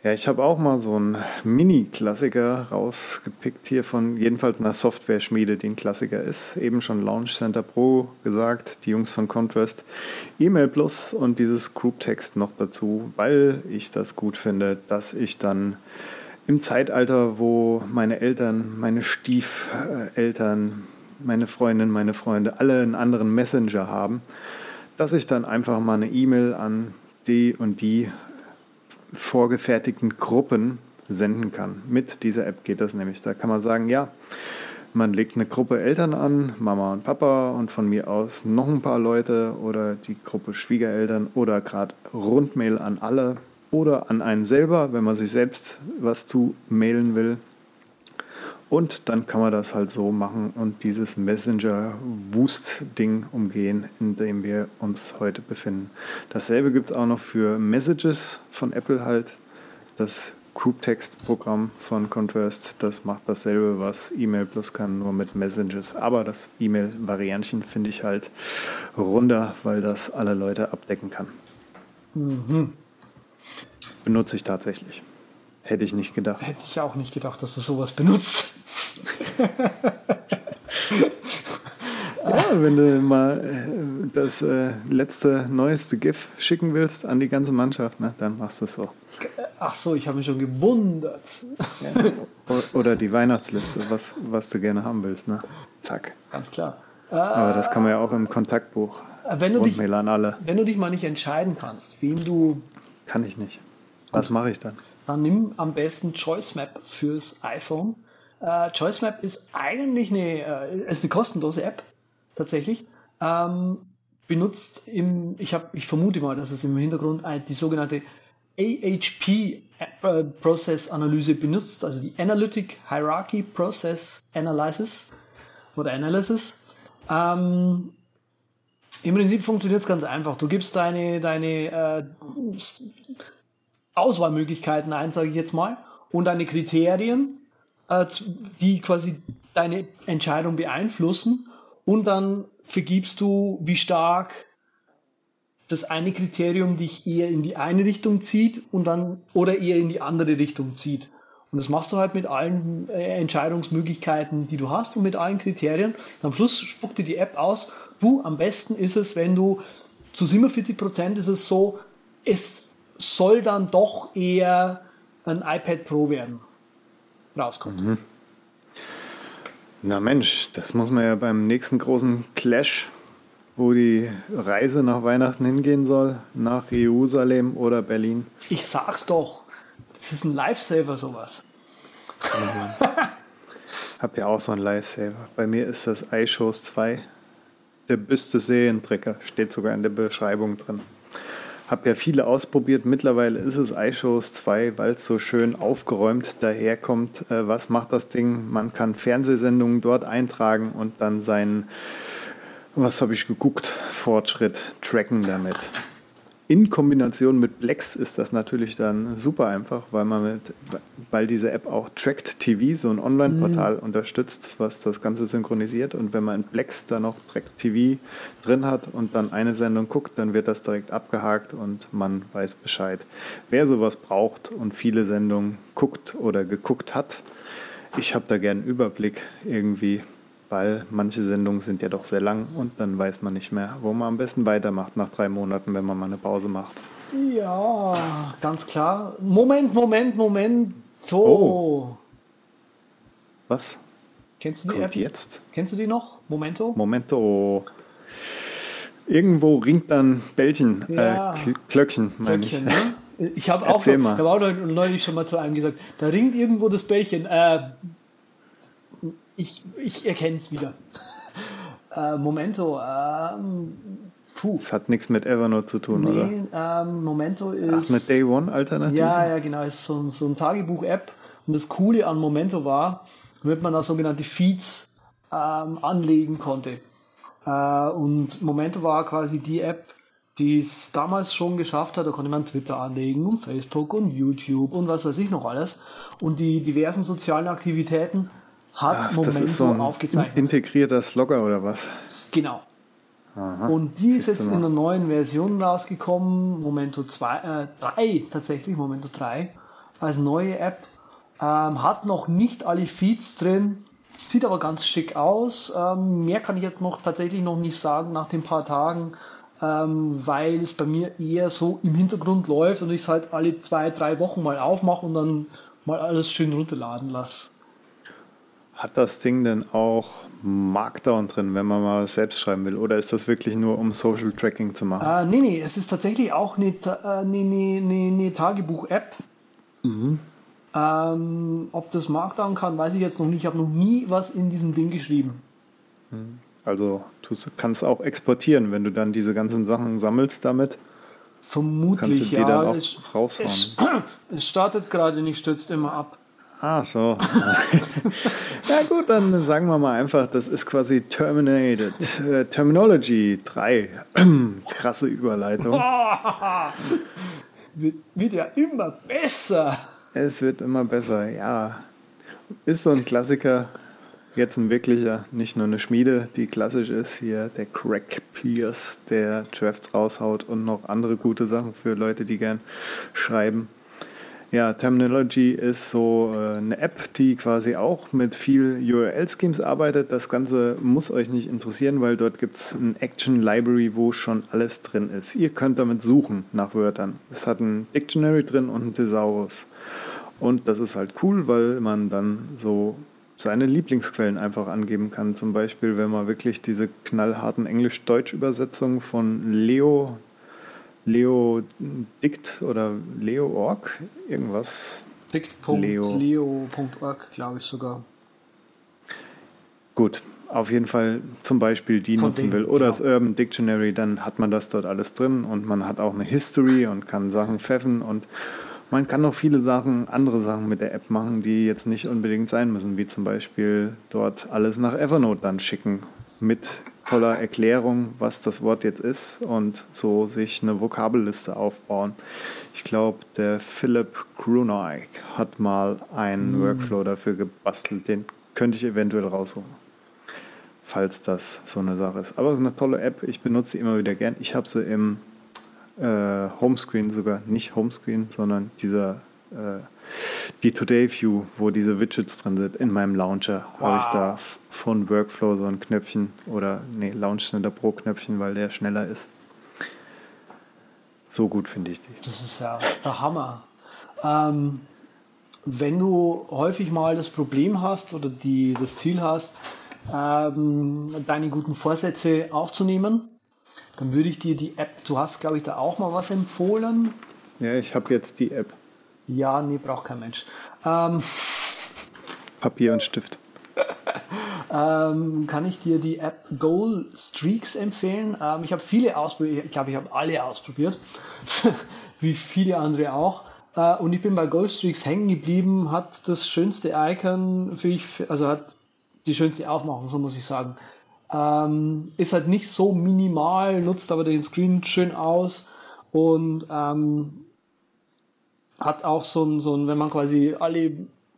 Ja, ich habe auch mal so einen Mini-Klassiker rausgepickt hier von jedenfalls einer Software-Schmiede, die ein Klassiker ist. Eben schon Launch Center Pro gesagt, die Jungs von Contrast. E-Mail Plus und dieses Group Text noch dazu, weil ich das gut finde, dass ich dann im Zeitalter, wo meine Eltern, meine Stiefeltern, meine Freundin, meine Freunde alle einen anderen Messenger haben, dass ich dann einfach mal eine E-Mail an die und die vorgefertigten Gruppen senden kann. Mit dieser App geht das nämlich. Da kann man sagen, ja, man legt eine Gruppe Eltern an, Mama und Papa und von mir aus noch ein paar Leute oder die Gruppe Schwiegereltern oder gerade Rundmail an alle oder an einen selber, wenn man sich selbst was zu mailen will. Und dann kann man das halt so machen und dieses Messenger-Wust-Ding umgehen, in dem wir uns heute befinden. Dasselbe gibt es auch noch für Messages von Apple halt. Das Group Text Programm von Contrast, das macht dasselbe, was E-Mail Plus kann, nur mit Messages. Aber das E-Mail-Variantchen finde ich halt runder, weil das alle Leute abdecken kann. Mhm. Benutze ich tatsächlich. Hätte ich nicht gedacht. Hätte ich auch nicht gedacht, dass du sowas benutzt. (laughs) ja, wenn du mal äh, das äh, letzte, neueste GIF schicken willst an die ganze Mannschaft, ne, dann machst du es so. Ach so, ich habe mich schon gewundert. Ja. Oder die Weihnachtsliste, was, was du gerne haben willst. Ne? Zack. Ganz klar. Aber das kann man ja auch im Kontaktbuch. Wenn du, dich, an alle. wenn du dich mal nicht entscheiden kannst, wem du. Kann ich nicht. Was mache ich dann? Dann nimm am besten Choice Map fürs iPhone äh, ChoiceMap ist eigentlich eine, äh, ist eine kostenlose App, tatsächlich. Ähm, benutzt im, ich, hab, ich vermute mal, dass es im Hintergrund die sogenannte AHP äh, Process Analyse benutzt, also die Analytic Hierarchy Process Analysis oder Analysis. Ähm, Im Prinzip funktioniert es ganz einfach. Du gibst deine, deine äh, Auswahlmöglichkeiten ein, sage ich jetzt mal, und deine Kriterien, die quasi deine Entscheidung beeinflussen und dann vergibst du, wie stark das eine Kriterium dich eher in die eine Richtung zieht und dann oder eher in die andere Richtung zieht. Und das machst du halt mit allen äh, Entscheidungsmöglichkeiten, die du hast und mit allen Kriterien. Und am Schluss spuckt dir die App aus. Du, am besten ist es, wenn du zu 47 Prozent ist es so, es soll dann doch eher ein iPad Pro werden. Rauskommt. Mhm. Na Mensch, das muss man ja beim nächsten großen Clash wo die Reise nach Weihnachten hingehen soll, nach Jerusalem oder Berlin. Ich sag's doch, das ist ein Lifesaver sowas. (laughs) Hab ja auch so einen Lifesaver. Bei mir ist das iShows 2. Der büste Serientrecker steht sogar in der Beschreibung drin. Hab ja viele ausprobiert. Mittlerweile ist es iShows 2, weil es so schön aufgeräumt daherkommt. Äh, was macht das Ding? Man kann Fernsehsendungen dort eintragen und dann seinen was habe ich geguckt? Fortschritt tracken damit. In Kombination mit Plex ist das natürlich dann super einfach, weil man mit, weil diese App auch Tracked TV, so ein Online-Portal, mhm. unterstützt, was das Ganze synchronisiert. Und wenn man in Plex dann noch Tracked TV drin hat und dann eine Sendung guckt, dann wird das direkt abgehakt und man weiß Bescheid. Wer sowas braucht und viele Sendungen guckt oder geguckt hat, ich habe da gern einen Überblick irgendwie weil manche Sendungen sind ja doch sehr lang und dann weiß man nicht mehr, wo man am besten weitermacht nach drei Monaten, wenn man mal eine Pause macht. Ja, ganz klar. Moment, Moment, Moment. So. Oh. Was? Kennst du die Kommt App? jetzt? Kennst du die noch? Momento? Momento. Irgendwo ringt dann Bällchen, äh, ja. äh, Klöckchen, meine ich. Ne? (laughs) Ich habe auch, hab auch neulich schon mal zu einem gesagt, da ringt irgendwo das Bällchen. Äh, ich, ich erkenne es wieder. äh, Momento, ähm, puh. Das hat nichts mit Evernote zu tun, nee, oder? Ähm, Momento ist. Ach, mit Day One Alternative? Ja, ja, genau. Ist so, so ein Tagebuch-App. Und das Coole an Momento war, damit man da sogenannte Feeds ähm, anlegen konnte. Äh, und Momento war quasi die App, die es damals schon geschafft hat. Da konnte man Twitter anlegen und Facebook und YouTube und was weiß ich noch alles. Und die diversen sozialen Aktivitäten hat Ach, Momento das ist so ein aufgezeichnet. Integrierter Slogger oder was? Genau. Aha, und die ist jetzt in einer neuen Version rausgekommen, Momento 2, äh, 3 tatsächlich, Momento 3, als neue App. Ähm, hat noch nicht alle Feeds drin, sieht aber ganz schick aus. Ähm, mehr kann ich jetzt noch tatsächlich noch nicht sagen nach den paar Tagen, ähm, weil es bei mir eher so im Hintergrund läuft und ich es halt alle zwei, drei Wochen mal aufmache und dann mal alles schön runterladen lasse. Hat das Ding denn auch Markdown drin, wenn man mal selbst schreiben will? Oder ist das wirklich nur, um Social Tracking zu machen? Äh, nee, nee, es ist tatsächlich auch eine, eine, eine, eine Tagebuch-App. Mhm. Ähm, ob das Markdown kann, weiß ich jetzt noch nicht. Ich habe noch nie was in diesem Ding geschrieben. Mhm. Also du kannst auch exportieren, wenn du dann diese ganzen Sachen sammelst damit. Vermutlich, kannst du die ja. dann auch es, raushauen. Es, es startet gerade nicht, stürzt immer ab. Ah, so. (laughs) ja gut, dann sagen wir mal einfach, das ist quasi Terminated. Äh, Terminology 3. (clears throat) Krasse Überleitung. wird, (laughs) wird ja immer besser. Es wird immer besser, ja. Ist so ein Klassiker. Jetzt ein wirklicher, nicht nur eine Schmiede, die klassisch ist. Hier der Crack Pierce, der Drafts raushaut und noch andere gute Sachen für Leute, die gern schreiben. Ja, Terminology ist so äh, eine App, die quasi auch mit viel URL-Schemes arbeitet. Das Ganze muss euch nicht interessieren, weil dort gibt es ein Action Library, wo schon alles drin ist. Ihr könnt damit suchen nach Wörtern. Es hat ein Dictionary drin und ein Thesaurus. Und das ist halt cool, weil man dann so seine Lieblingsquellen einfach angeben kann. Zum Beispiel, wenn man wirklich diese knallharten Englisch-Deutsch-Übersetzungen von Leo Leo Dict oder Leo.org, irgendwas. Dict.leo.org, glaube ich sogar. Gut, auf jeden Fall zum Beispiel die Von nutzen will oder genau. das Urban Dictionary, dann hat man das dort alles drin und man hat auch eine History und kann Sachen pfeffen und man kann noch viele Sachen, andere Sachen mit der App machen, die jetzt nicht unbedingt sein müssen, wie zum Beispiel dort alles nach Evernote dann schicken mit toller Erklärung, was das Wort jetzt ist und so sich eine Vokabelliste aufbauen. Ich glaube, der Philipp Grunoy hat mal einen mm. Workflow dafür gebastelt, den könnte ich eventuell raussuchen, falls das so eine Sache ist. Aber es ist eine tolle App, ich benutze sie immer wieder gern. Ich habe sie im äh, Homescreen sogar, nicht Homescreen, sondern dieser die Today View, wo diese Widgets drin sind, in meinem Launcher wow. habe ich da von Workflow so ein Knöpfchen oder nee, Launch Center Pro Knöpfchen, weil der schneller ist. So gut finde ich die. Das ist ja der Hammer. Ähm, wenn du häufig mal das Problem hast oder die, das Ziel hast, ähm, deine guten Vorsätze aufzunehmen, dann würde ich dir die App, du hast glaube ich da auch mal was empfohlen. Ja, ich habe jetzt die App. Ja, nee, braucht kein Mensch. Ähm, (laughs) Papier und Stift. ähm, kann ich dir die App Goal Streaks empfehlen? Ähm, ich habe viele ausprobiert, ich glaube, ich habe alle ausprobiert, (laughs) wie viele andere auch. Äh, und ich bin bei Goal Streaks hängen geblieben, hat das schönste Icon für ich, also hat die schönste Aufmachung, so muss ich sagen. Ähm, ist halt nicht so minimal, nutzt aber den Screen schön aus und ähm, hat auch so ein, so ein, wenn man quasi alle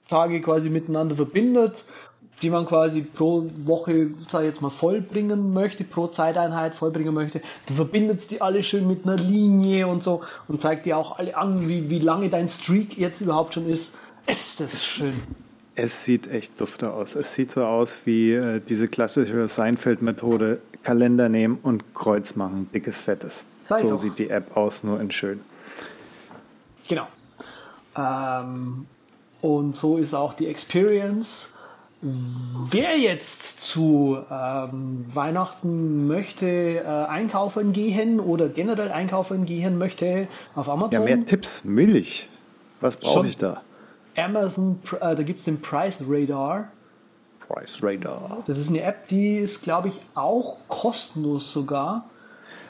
Tage quasi miteinander verbindet, die man quasi pro Woche, sag ich jetzt mal, vollbringen möchte, pro Zeiteinheit vollbringen möchte, dann verbindet die alle schön mit einer Linie und so und zeigt dir auch alle an, wie, wie lange dein Streak jetzt überhaupt schon ist. Es, das ist schön. Es sieht echt dufte aus. Es sieht so aus wie äh, diese klassische Seinfeld-Methode: Kalender nehmen und Kreuz machen, dickes, fettes. Sei so doch. sieht die App aus, nur in schön. Genau. Ähm, und so ist auch die Experience. Wer jetzt zu ähm, Weihnachten möchte äh, einkaufen gehen oder generell einkaufen gehen möchte auf Amazon. Ja, mehr Tipps. Milch. Was brauche ich da? Amazon, äh, da gibt es den Price Radar. Price Radar. Das ist eine App, die ist, glaube ich, auch kostenlos sogar.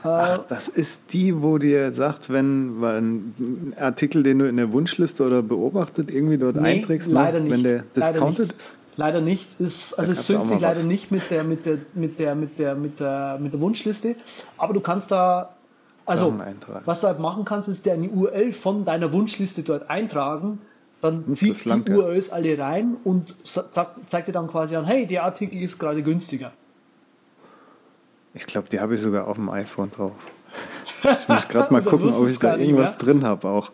Ach, das ist die, wo dir sagt, wenn ein Artikel, den du in der Wunschliste oder beobachtet, irgendwie dort nee, einträgst, ne? leider nicht. wenn der discounted ist? Leider nicht. Ist, also es synkt sich leider was. nicht mit der, mit, der, mit, der, mit, der, mit, der, mit der Wunschliste. Aber du kannst da, also was du halt machen kannst, ist deine URL von deiner Wunschliste dort eintragen. Dann zieht die URLs alle rein und zeigt dir dann quasi an, hey, der Artikel ist gerade günstiger. Ich glaube, die habe ich sogar auf dem iPhone drauf. Ich muss (laughs) gerade mal gucken, ob ich da irgendwas mehr. drin habe auch.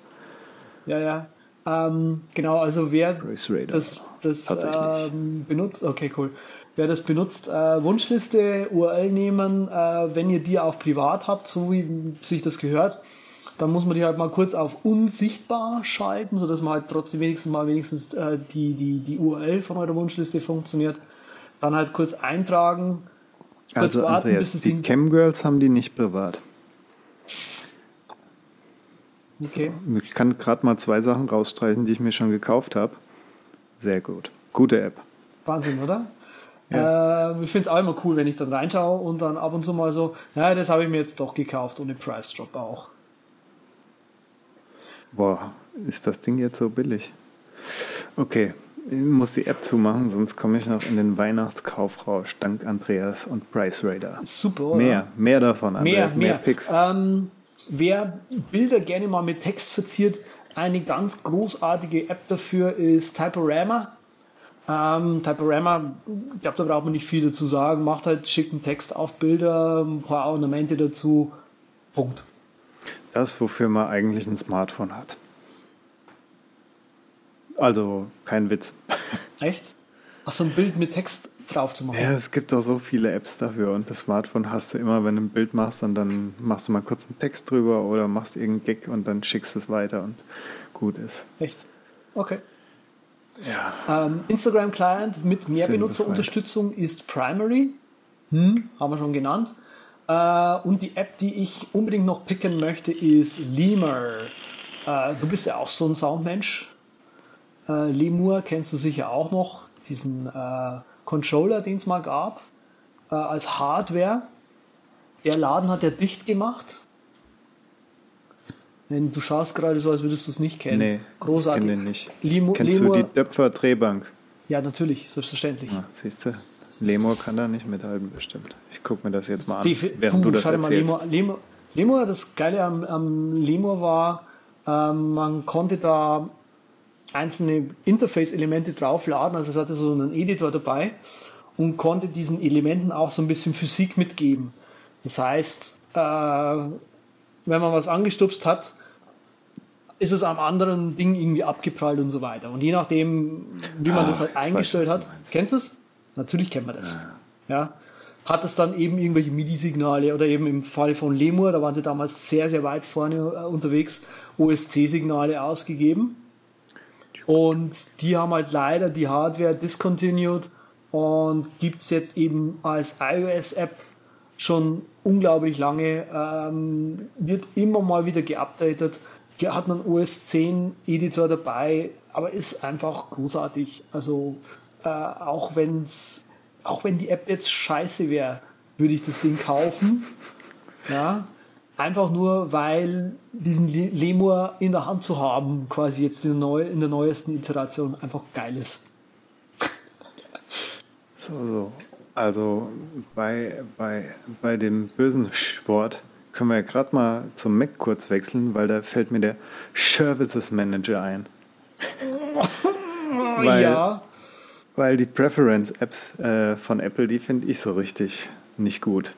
Ja, ja. Ähm, genau, also wer das, das ähm, benutzt, okay, cool. Wer das benutzt, äh, Wunschliste, URL nehmen, äh, wenn ihr die auf privat habt, so wie sich das gehört, dann muss man die halt mal kurz auf unsichtbar schalten, sodass man halt trotzdem wenigstens mal wenigstens äh, die, die, die URL von eurer Wunschliste funktioniert. Dann halt kurz eintragen, also warten, Andreas, die Camgirls haben die nicht privat. Okay. So, ich kann gerade mal zwei Sachen rausstreichen, die ich mir schon gekauft habe. Sehr gut. Gute App. Wahnsinn, oder? Ja. Äh, ich finde es auch immer cool, wenn ich dann reinschaue und dann ab und zu mal so, ja, das habe ich mir jetzt doch gekauft, ohne Price Drop auch. Boah, ist das Ding jetzt so billig? Okay, ich muss die App zumachen, sonst komme ich noch in den Weihnachtskaufrausch. Dank Andreas und Price Radar. Super, oder? Mehr, mehr davon, Andreas. Mehr, mehr, mehr Picks. Ähm, wer Bilder gerne mal mit Text verziert, eine ganz großartige App dafür ist Typorama. Ähm, Typorama, ich glaube, da braucht man nicht viel dazu sagen. Macht halt schicken Text auf Bilder, ein paar Ornamente dazu. Punkt. Das, wofür man eigentlich ein Smartphone hat. Also kein Witz. Echt? Ach, so ein Bild mit Text drauf zu machen. Ja, es gibt doch so viele Apps dafür und das Smartphone hast du immer, wenn du ein Bild machst und dann machst du mal kurz einen Text drüber oder machst irgendeinen Gag und dann schickst du es weiter und gut ist. Echt? Okay. Ja. Ähm, Instagram Client mit mehr Benutzerunterstützung ist Primary. Hm, haben wir schon genannt. Äh, und die App, die ich unbedingt noch picken möchte, ist Lemur. Äh, du bist ja auch so ein Soundmensch. Äh, Lemur kennst du sicher auch noch, diesen äh, Controller, den es mal gab. äh, als Hardware. Der Laden hat er dicht gemacht. Wenn du schaust gerade so, als würdest du es nicht kennen. Nee, Großartig. Ich kenn den nicht. Limo, Kennst Lemur, du die Döpfer Drehbank? Ja, natürlich, selbstverständlich. Ja, siehst du, Lemur kann da nicht mithalten, bestimmt. Ich gucke mir das jetzt mal an, während du, du das erzählst. Mal, Lemur, Lemur, Lemur, das Geile am, am Lemur war, ähm, man konnte da einzelne Interface-Elemente draufladen, also es hatte so einen Editor dabei und konnte diesen Elementen auch so ein bisschen Physik mitgeben. Das heißt, äh, wenn man was angestupst hat, ist es am anderen Ding irgendwie abgeprallt und so weiter. Und je nachdem, wie man ah, das halt eingestellt hat, kennst du es? Natürlich kennt man das. Ja. ja. Hat es dann eben irgendwelche MIDI-Signale oder eben im Fall von Lemur, da waren sie damals sehr, sehr weit vorne äh, unterwegs, OSC-Signale ausgegeben. Und die haben halt leider die Hardware discontinued und gibt es jetzt eben als iOS-App schon unglaublich lange, ähm, wird immer mal wieder geupdatet, hat einen OS 10 Editor dabei, aber ist einfach großartig. Also äh, auch wenn's, auch wenn die App jetzt scheiße wäre, würde ich das Ding kaufen. Ja, einfach nur, weil diesen Lemur in der Hand zu haben, quasi jetzt in der, neu, in der neuesten Iteration, einfach geil ist. (laughs) So, so. Also bei, bei, bei dem bösen Sport können wir ja gerade mal zum Mac kurz wechseln, weil da fällt mir der Services Manager ein. (laughs) weil, ja. Weil die Preference-Apps äh, von Apple, die finde ich so richtig nicht gut.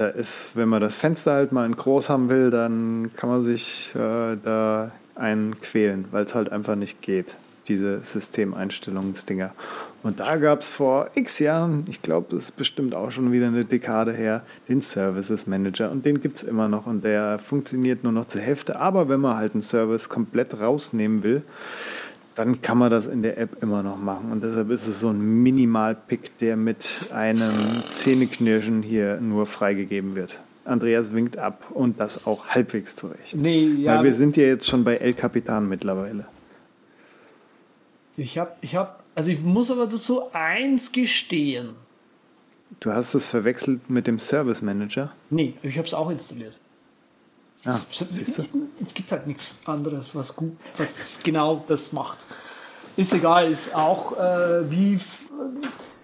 Da ist, wenn man das Fenster halt mal in groß haben will, dann kann man sich äh, da einen quälen, weil es halt einfach nicht geht, diese Systemeinstellungsdinger. Und da gab es vor x Jahren, ich glaube, das ist bestimmt auch schon wieder eine Dekade her, den Services Manager. Und den gibt es immer noch und der funktioniert nur noch zur Hälfte. Aber wenn man halt einen Service komplett rausnehmen will, dann kann man das in der App immer noch machen. Und deshalb ist es so ein Minimal-Pick, der mit einem Zähneknirschen hier nur freigegeben wird. Andreas winkt ab und das auch halbwegs zurecht. Nee, ja. Weil wir sind ja jetzt schon bei El Capitan mittlerweile. Ich habe ich hab also ich muss aber dazu eins gestehen. Du hast es verwechselt mit dem Service Manager? Nee, ich habe es auch installiert. Ah, es, es gibt halt nichts anderes, was gut, was genau das macht. Ist egal, ist auch äh, wie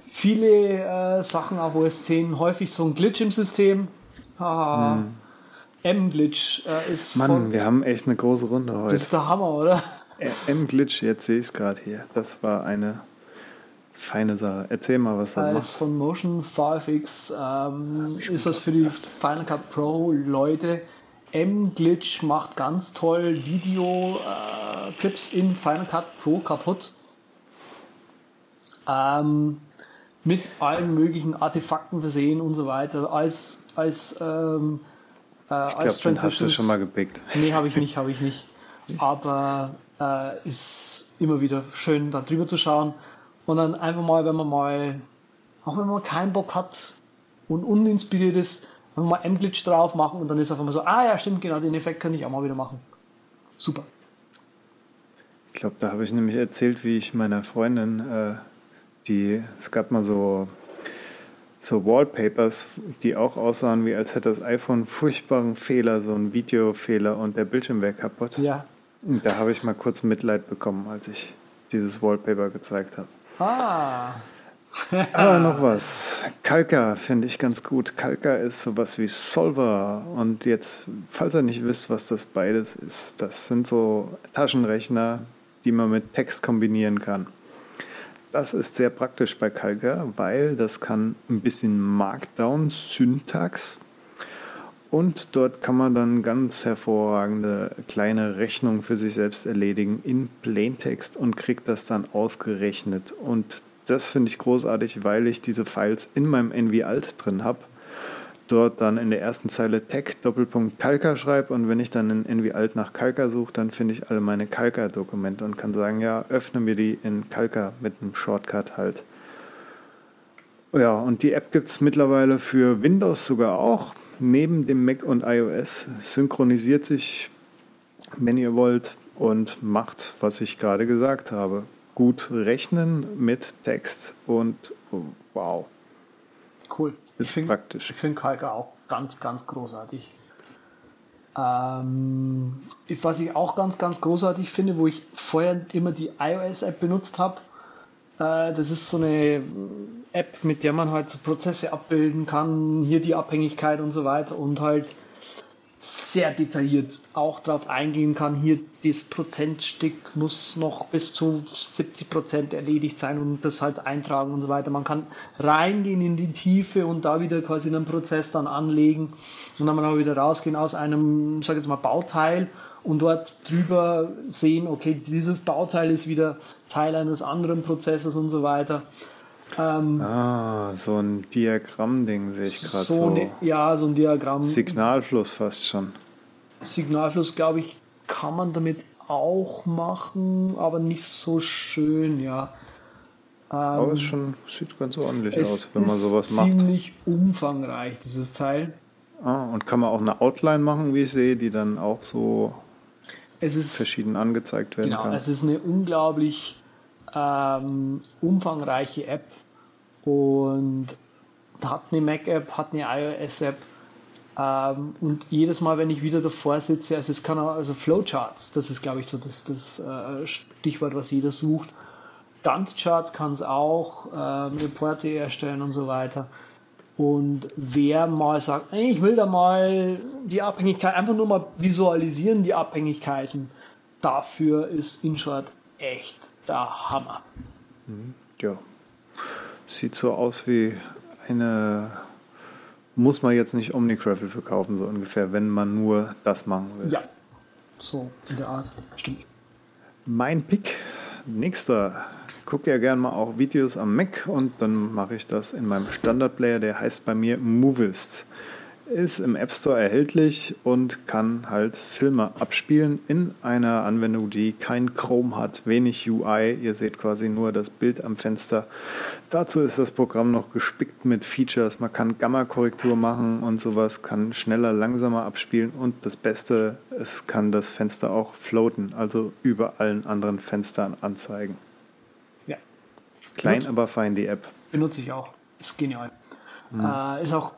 viele äh, Sachen auf OS 10 häufig so ein Glitch im System. Hm. M-Glitch äh, ist. Mann, wir haben echt eine große Runde heute. Das ist der Hammer, oder? M-Glitch, jetzt sehe ich es gerade hier. Das war eine feine Sache. Erzähl mal, was das Als von Motion 5X ähm, ist das für die Final Cut Pro Leute. M-Glitch macht ganz toll Video-Clips äh, in Final Cut Pro kaputt. Ähm, mit allen möglichen Artefakten versehen und so weiter. Als, als, ähm, äh, ich glaube, den hast du schon mal gepickt. (laughs) Nee, habe ich nicht, habe ich nicht. Aber äh, ist immer wieder schön, da drüber zu schauen. Und dann einfach mal, wenn man mal, auch wenn man keinen Bock hat und uninspiriert ist, einfach mal M-Glitch drauf machen und dann ist einfach mal so, ah ja, stimmt, genau, den Effekt kann ich auch mal wieder machen. Super. Ich glaube, da habe ich nämlich erzählt, wie ich meiner Freundin, äh, die, es gab mal so, so Wallpapers, die auch aussahen, wie als hätte das iPhone einen furchtbaren Fehler, so einen Videofehler und der Bildschirm wäre kaputt. Ja. Da habe ich mal kurz Mitleid bekommen, als ich dieses Wallpaper gezeigt habe. Ah. Aber noch was. Kalka finde ich ganz gut. Kalka ist sowas wie Solver. Und jetzt, falls ihr nicht wisst, was das beides ist, das sind so Taschenrechner, die man mit Text kombinieren kann. Das ist sehr praktisch bei Kalka, weil das kann ein bisschen Markdown-Syntax und dort kann man dann ganz hervorragende kleine Rechnungen für sich selbst erledigen in Plaintext und kriegt das dann ausgerechnet. Und das finde ich großartig, weil ich diese Files in meinem NV-Alt drin habe. Dort dann in der ersten Zeile Tag Doppelpunkt Kalka schreibe und wenn ich dann in NV-Alt nach Kalka suche, dann finde ich alle meine Kalka-Dokumente und kann sagen, ja, öffne mir die in Kalka mit einem Shortcut halt. Ja, und die App gibt es mittlerweile für Windows sogar auch neben dem Mac und iOS, synchronisiert sich, wenn ihr wollt, und macht, was ich gerade gesagt habe. Gut rechnen mit Text und wow. Cool. Ist ich find, praktisch. Ich finde Kalka auch ganz, ganz großartig. Ähm, was ich auch ganz, ganz großartig finde, wo ich vorher immer die iOS-App benutzt habe, äh, das ist so eine App, mit der man halt so Prozesse abbilden kann, hier die Abhängigkeit und so weiter und halt sehr detailliert auch darauf eingehen kann, hier das Prozentstück muss noch bis zu 70 Prozent erledigt sein und das halt eintragen und so weiter. Man kann reingehen in die Tiefe und da wieder quasi einen Prozess dann anlegen und dann aber wieder rausgehen aus einem, sag jetzt mal, Bauteil und dort drüber sehen, okay, dieses Bauteil ist wieder Teil eines anderen Prozesses und so weiter. Ähm, ah, so ein Diagramm-Ding sehe ich gerade so. so. Ja, so ein Diagramm. Signalfluss fast schon. Signalfluss, glaube ich, kann man damit auch machen, aber nicht so schön, ja. Ähm, aber es schon, sieht ganz ordentlich aus, wenn man sowas macht. ziemlich umfangreich, dieses Teil. Ah, und kann man auch eine Outline machen, wie ich sehe, die dann auch so ist, verschieden angezeigt werden genau, kann. Genau, es ist eine unglaublich ähm, umfangreiche App und hat eine Mac-App, hat eine iOS-App. Ähm, und jedes Mal, wenn ich wieder davor sitze, also es kann auch, also Flowcharts, das ist glaube ich so das, das äh, Stichwort, was jeder sucht. Gantt-Charts kann es auch, ähm, Reporte erstellen und so weiter. Und wer mal sagt, ich will da mal die Abhängigkeit, einfach nur mal visualisieren, die Abhängigkeiten, dafür ist InShort echt der Hammer. Mhm. Ja, sieht so aus wie eine, muss man jetzt nicht Omnicravel verkaufen, so ungefähr, wenn man nur das machen will. Ja, so in der Art, stimmt. Mein Pick, nächster. Ich gucke ja gerne mal auch Videos am Mac und dann mache ich das in meinem Standardplayer, der heißt bei mir Movist ist im App Store erhältlich und kann halt Filme abspielen in einer Anwendung, die kein Chrome hat, wenig UI. Ihr seht quasi nur das Bild am Fenster. Dazu ist das Programm noch gespickt mit Features. Man kann Gamma-Korrektur machen und sowas, kann schneller, langsamer abspielen und das Beste, es kann das Fenster auch floaten, also über allen anderen Fenstern anzeigen. Ja. Klein, Benutze, aber fein die App. Benutze ich auch. Ist genial. Hm. Äh, ist auch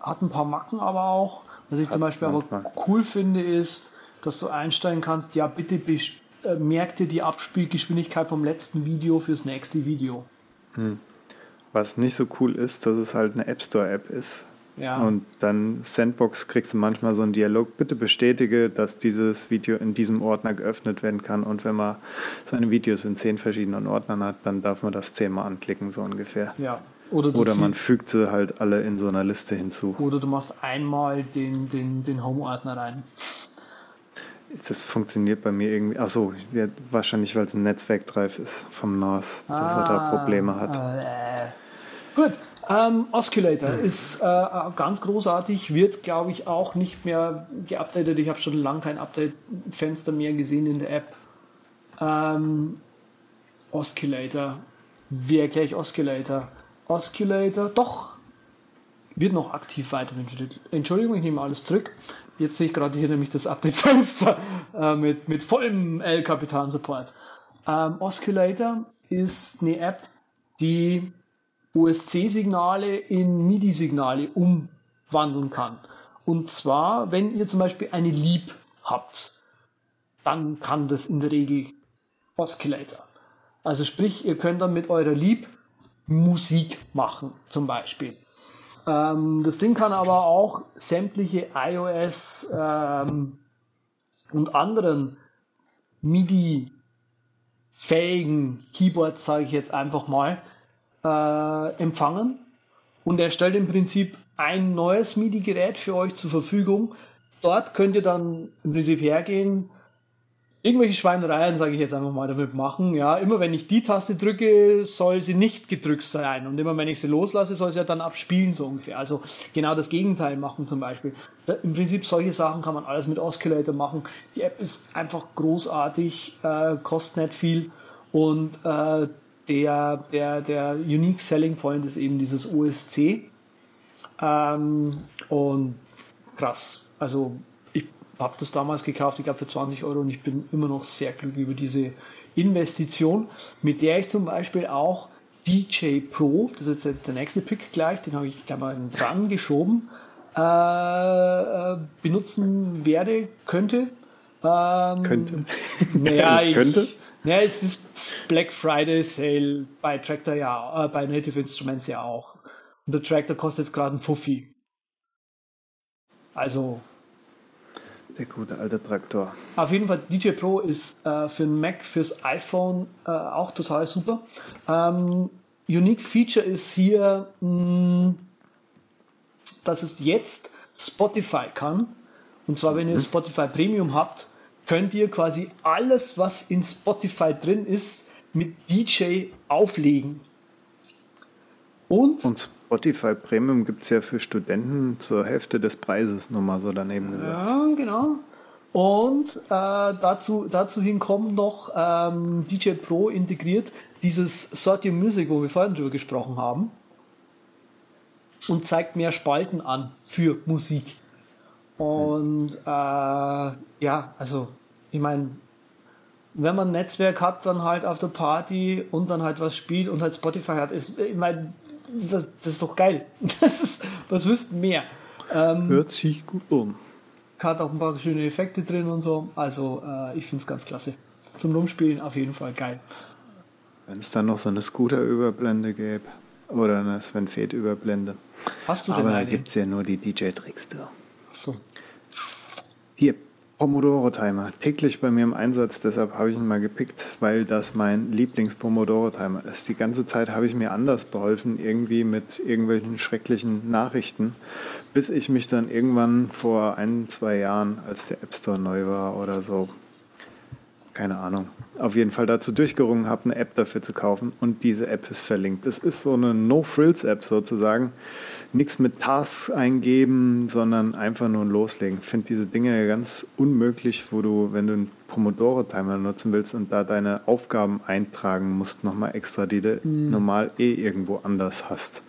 hat ein paar Macken aber auch. Was ich hat zum Beispiel manchmal. aber cool finde, ist, dass du einstellen kannst, ja, bitte äh, merk dir die Abspielgeschwindigkeit vom letzten Video fürs nächste Video. Hm. Was nicht so cool ist, dass es halt eine App Store App ist. Ja. Und dann Sandbox kriegst du manchmal so einen Dialog, bitte bestätige, dass dieses Video in diesem Ordner geöffnet werden kann. Und wenn man seine Videos in zehn verschiedenen Ordnern hat, dann darf man das zehnmal anklicken, so ungefähr. Ja, oder, oder man fügt sie halt alle in so einer Liste hinzu. Oder du machst einmal den, den, den Home-Ordner rein. Das funktioniert bei mir irgendwie. Achso, wahrscheinlich, weil es ein Netzwerkdrive ist vom NAS, dass ah, er da ah, Probleme hat. Äh. Gut, ähm, Osculator ist äh, ganz großartig, wird glaube ich auch nicht mehr geupdatet. Ich habe schon lange kein Update-Fenster mehr gesehen in der App. Ähm, Osculator. Wie erkläre ich Osculator? Osculator, doch, wird noch aktiv weiterentwickelt. Entschuldigung, ich nehme alles zurück. Jetzt sehe ich gerade hier nämlich das Update-Fenster (laughs) äh, mit, mit vollem L-Kapitan-Support. Ähm, Osculator ist eine App, die OSC-Signale in MIDI-Signale umwandeln kann. Und zwar, wenn ihr zum Beispiel eine Leap habt, dann kann das in der Regel Oscillator. Also sprich, ihr könnt dann mit eurer Leap Musik machen, zum Beispiel. Ähm, das Ding kann aber auch sämtliche iOS ähm, und anderen MIDI-fähigen Keyboards, sage ich jetzt einfach mal, äh, empfangen. Und er stellt im Prinzip ein neues MIDI-Gerät für euch zur Verfügung. Dort könnt ihr dann im Prinzip hergehen, irgendwelche Schweinereien, sage ich jetzt einfach mal, damit machen. Ja, immer wenn ich die Taste drücke, soll sie nicht gedrückt sein. Und immer wenn ich sie loslasse, soll sie ja dann abspielen, so ungefähr. Also genau das Gegenteil machen zum Beispiel. Da, Im Prinzip solche Sachen kann man alles mit Oscillator machen. Die App ist einfach großartig, äh, kostet nicht viel und äh, der, der, der Unique Selling Point ist eben dieses OSC. Ähm, und krass. Also habe das damals gekauft, ich glaube für 20 Euro und ich bin immer noch sehr glücklich über diese Investition, mit der ich zum Beispiel auch DJ Pro, das ist jetzt der nächste Pick gleich, den habe ich gleich mal dran geschoben, äh, äh, benutzen werde, könnte. Ähm, könnte. (laughs) Naja, ich, könnte. Naja, jetzt ist Black Friday Sale bei Tractor ja, äh, bei Native Instruments ja auch. Und der Tractor kostet jetzt gerade ein Fuffi. Also. Der gute alte Traktor. Auf jeden Fall, DJ Pro ist äh, für den Mac, fürs iPhone äh, auch total super. Ähm, unique Feature ist hier, mh, mm, dass es jetzt Spotify kann. Und zwar, wenn ihr mhm. Spotify Premium habt, könnt ihr quasi alles, was in Spotify drin ist, mit DJ auflegen. Und, Und Spotify Premium gibt es ja für Studenten zur Hälfte des Preises nochmal so daneben gesagt. Ja, genau. Und äh, dazu, dazu hin kommt noch ähm, DJ Pro integriert dieses Sort Your Music, wo wir vorhin drüber gesprochen haben. Und zeigt mehr Spalten an für Musik. Und äh, ja, also ich meine, wenn man ein Netzwerk hat, dann halt auf der Party und dann halt was spielt und halt Spotify hat, ist, ich meine, das, ist doch geil. (laughs) Das ist, was wüssten mehr. Ähm, Hört sich gut an. Hat auch ein paar schöne Effekte drin und so. Also äh, ich finde es ganz klasse. Zum Rumspielen auf jeden Fall geil. Wenn es dann noch so eine Scooter-Überblende gäbe oder eine Sven Feth-Überblende. Hast du denn Aber eine? da gibt es ja nur die DJ-Tricks. Achso. Hier, Pomodoro-Timer. Täglich bei mir im Einsatz, deshalb habe ich ihn mal gepickt, weil das mein Lieblings-Pomodoro-Timer ist. Die ganze Zeit habe ich mir anders beholfen, irgendwie mit irgendwelchen schrecklichen Nachrichten, bis ich mich dann irgendwann vor ein, zwei Jahren, als der App Store neu war oder so, keine Ahnung, auf jeden Fall dazu durchgerungen habe, eine App dafür zu kaufen und diese App ist verlinkt. Es ist so eine No-Frills-App sozusagen nichts mit Tasks eingeben, sondern einfach nur loslegen. Ich finde diese Dinge ganz unmöglich, wo du, wenn du einen Pomodoro-Timer nutzen willst und da deine Aufgaben eintragen musst, nochmal extra, die du mhm. normal eh irgendwo anders hast.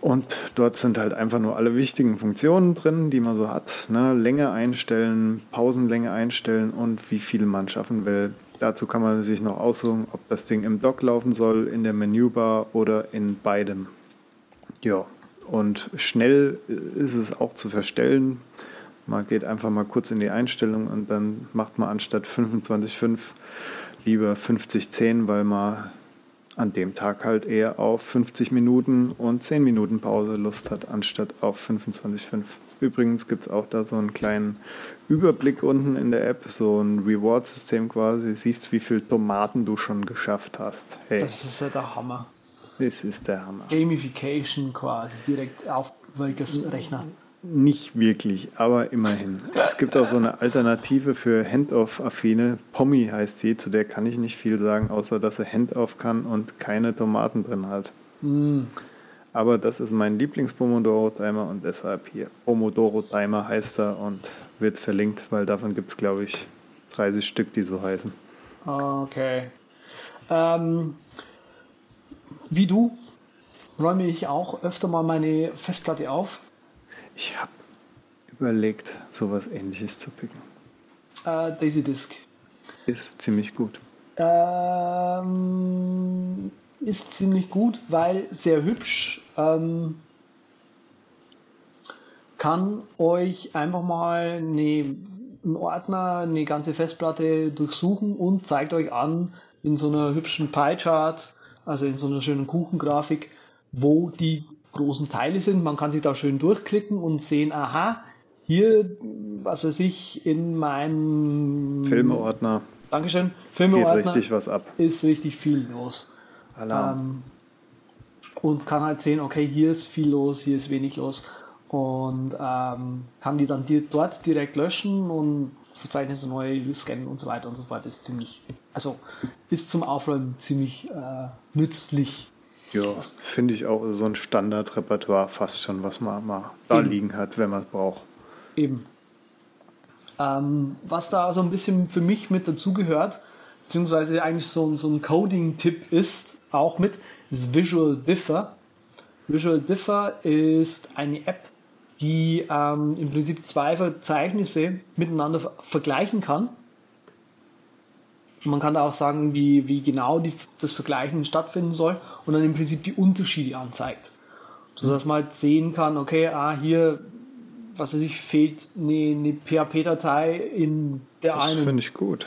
Und dort sind halt einfach nur alle wichtigen Funktionen drin, die man so hat. Ne? Länge einstellen, Pausenlänge einstellen und wie viel man schaffen will. Dazu kann man sich noch aussuchen, ob das Ding im Dock laufen soll, in der Menübar oder in beidem. Ja, und schnell ist es auch zu verstellen. Man geht einfach mal kurz in die Einstellung und dann macht man anstatt 25,5 lieber 50,10, weil man an dem Tag halt eher auf 50 Minuten und 10 Minuten Pause Lust hat, anstatt auf 25,5. Übrigens gibt es auch da so einen kleinen Überblick unten in der App, so ein Reward-System quasi. Siehst, wie viele Tomaten du schon geschafft hast. Hey. Das ist ja der Hammer. Das ist der Hammer. Gamification quasi, direkt auf Vegas Rechner. Nicht wirklich, aber immerhin. Es gibt auch so eine Alternative für Handoff-affine. Pommy heißt sie, zu der kann ich nicht viel sagen, außer dass sie Handoff kann und keine Tomaten drin hat. Mm. Aber das ist mein Lieblings-Pomodoro-Timer und deshalb hier. Pomodoro-Timer heißt er und wird verlinkt, weil davon gibt es, glaube ich, 30 Stück, die so heißen. Okay. Ähm, wie du räume ich auch öfter mal meine Festplatte auf. Ich habe überlegt, sowas ähnliches zu picken. Äh, Daisy Disk. Ist ziemlich gut. Ähm, ist ziemlich gut, weil sehr hübsch. Ähm, kann euch einfach mal eine, einen Ordner, eine ganze Festplatte durchsuchen und zeigt euch an in so einer hübschen Pie-Chart, also in so einer schönen Kuchengrafik, wo die großen Teile sind. Man kann sich da schön durchklicken und sehen, aha, hier, was weiß ich, in meinem Filmeordner. Dankeschön. Filmeordner Geht richtig was ab. Ist richtig viel los. Alarm. Ähm, und kann halt sehen, okay, hier ist viel los, hier ist wenig los. Und ähm, kann die dann dort direkt löschen und Verzeichnisse neu scannen und so weiter und so fort. Ist ziemlich, also ist zum Aufräumen ziemlich äh, nützlich. Ja, finde ich auch so ein Standardrepertoire fast schon, was man mal da Eben. liegen hat, wenn man es braucht. Eben. Ähm, was da so ein bisschen für mich mit dazugehört, beziehungsweise eigentlich so, so ein Coding-Tipp ist, auch mit, ist Visual Differ. Visual Differ ist eine App, die ähm, im Prinzip zwei Verzeichnisse miteinander vergleichen kann Man kann da auch sagen, wie, wie genau die, das Vergleichen stattfinden soll und dann im Prinzip die Unterschiede anzeigt. Sodass man halt sehen kann, okay, ah, hier, was weiß ich, fehlt eine, eine PHP-Datei in der das einen. Das finde ich gut.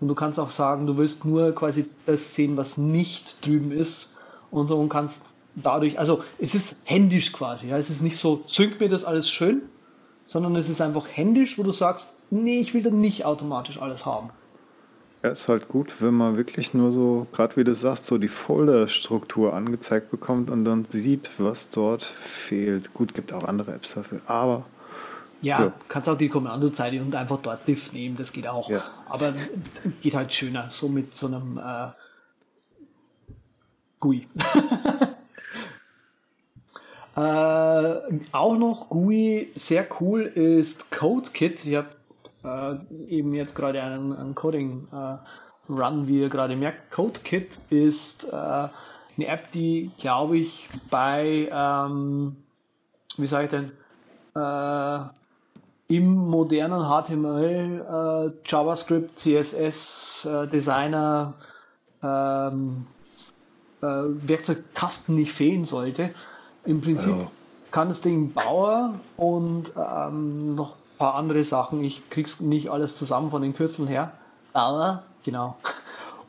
Und du kannst auch sagen, du willst nur quasi das sehen, was nicht drüben ist und so und kannst dadurch, also es ist händisch quasi, ja, es ist nicht so, sync mir das alles schön, sondern es ist einfach händisch, wo du sagst, nee, ich will dann nicht automatisch alles haben. Ja, ist halt gut, wenn man wirklich nur so, gerade wie du sagst, so die Folderstruktur angezeigt bekommt und dann sieht, was dort fehlt. Gut, gibt auch andere Apps dafür, aber. Ja, ja. kannst auch die Kommandozeile und einfach dort diff nehmen, das geht auch. Ja. Aber geht halt schöner, so mit so einem äh, GUI. (laughs) äh, auch noch GUI, sehr cool ist CodeKit. Ich habe äh, eben jetzt gerade einen, einen Coding äh, Run, wie ihr gerade merkt. CodeKit ist äh, eine App, die, glaube ich, bei, ähm, wie sage ich denn, äh, im modernen HTML, äh, JavaScript, CSS, Designer, ähm, äh, Werkzeugkasten nicht fehlen sollte. Im Prinzip also. kann das Ding Bauer und ähm, noch paar andere Sachen. Ich krieg's nicht alles zusammen von den Kürzeln her. Aber, genau. (laughs)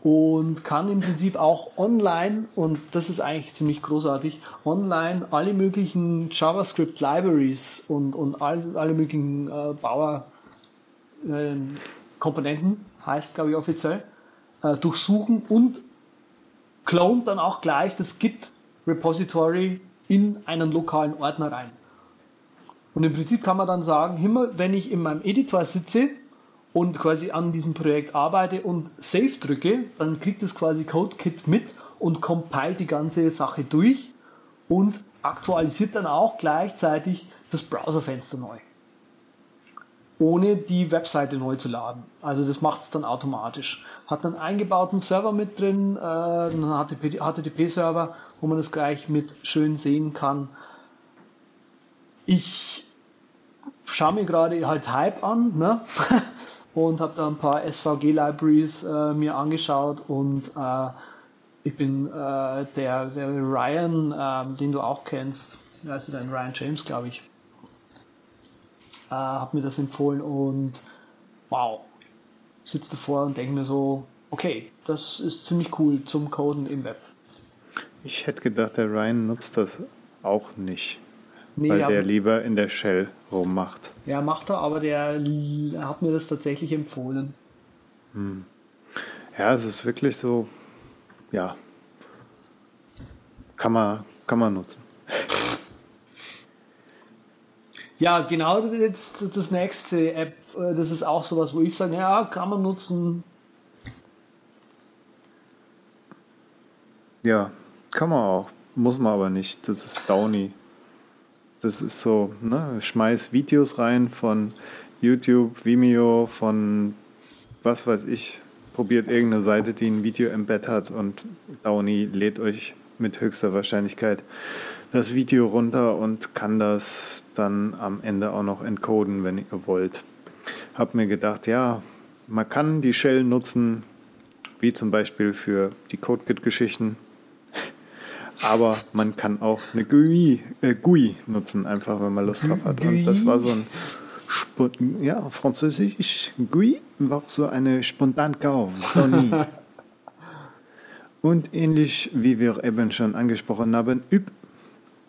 Und kann im Prinzip auch online, und das ist eigentlich ziemlich großartig, online alle möglichen JavaScript Libraries und, und all, alle möglichen äh, Bauer äh, Komponenten, heißt glaube ich offiziell, äh, durchsuchen und clont dann auch gleich das Git Repository in einen lokalen Ordner rein. Und im Prinzip kann man dann sagen, immer wenn ich in meinem Editor sitze und quasi an diesem Projekt arbeite und Save drücke, dann kriegt es quasi CodeKit mit und compile die ganze Sache durch und aktualisiert dann auch gleichzeitig das Browserfenster neu. Ohne die Webseite neu zu laden. Also das macht es dann automatisch. Hat einen eingebauten Server mit drin, äh, einen HTTP-Server, wo man das gleich mit schön sehen kann. Ich schaue mir gerade halt Hype an ne? (laughs) und habe da ein paar SVG-Libraries äh, mir angeschaut und äh, ich bin äh, der, der Ryan, ähm, den du auch kennst, also dein Ryan James, glaube ich, äh, hat mir das empfohlen und wow, sitze davor und denke mir so, okay, das ist ziemlich cool zum Coden im Web. Ich hätte gedacht, der Ryan nutzt das auch nicht. Nee, weil der lieber in der Shell rummacht. Ja, macht er, aber der hat mir das tatsächlich empfohlen. Hm. Ja, es ist wirklich so, ja, kann man, kann man nutzen. Ja, genau jetzt das nächste App, äh, das ist auch sowas, wo ich sage, ja, kann man nutzen. Ja, kann man auch, muss man aber nicht. Das ist Downy. Das ist so, ne, schmeiß Videos rein von YouTube, Vimeo, von was weiß ich, probiert irgendeine Seite, die ein Video-Embed hat und Downy lädt euch mit höchster Wahrscheinlichkeit das Video runter und kann das dann am Ende auch noch encoden, wenn ihr wollt. Hab mir gedacht, ja, man kann die Shell nutzen, wie zum Beispiel für die CodeKit-Geschichten. Aber man kann auch eine GUI, äh, GUI nutzen, einfach wenn man Lust drauf hat. Und das war so ein ja, französisch GUI war so eine Spontankauf. (laughs) Und ähnlich wie wir eben schon angesprochen haben, Üb,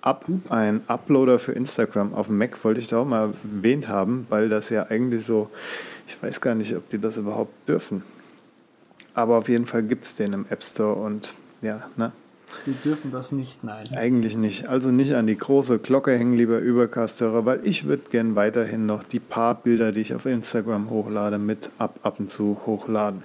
Up, ein Uploader für Instagram auf dem Mac wollte ich da auch mal erwähnt haben, weil das ja eigentlich so, ich weiß gar nicht, ob die das überhaupt dürfen. Aber auf jeden Fall gibt es den im App Store und ja, ne? Wir dürfen das nicht, nein. Eigentlich nicht. Also nicht an die große Glocke hängen, lieber Übercast-Hörer, weil ich würde gern weiterhin noch die paar Bilder, die ich auf Instagram hochlade, mit ab, ab und zu hochladen.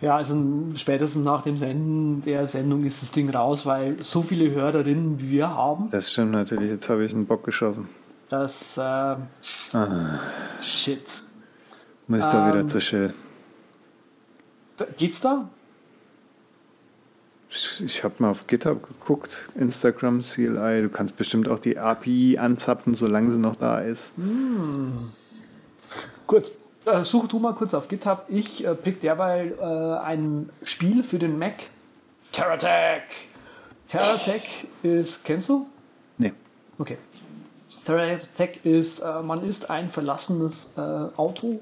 Ja, also spätestens nach dem Senden der Sendung ist das Ding raus, weil so viele Hörerinnen wie wir haben. Das stimmt natürlich. Jetzt habe ich einen Bock geschossen. Das, äh, ah. Shit. Muss ich ähm, da wieder zur Shell. Geht's da? Ich habe mal auf GitHub geguckt, Instagram CLI. Du kannst bestimmt auch die API anzapfen, solange sie noch da ist. Hm. Gut, Äh, such du mal kurz auf GitHub. Ich äh, pick derweil äh, ein Spiel für den Mac. TerraTech. TerraTech ist, kennst du? Nee. Okay. TerraTech ist, äh, man ist ein verlassenes äh, Auto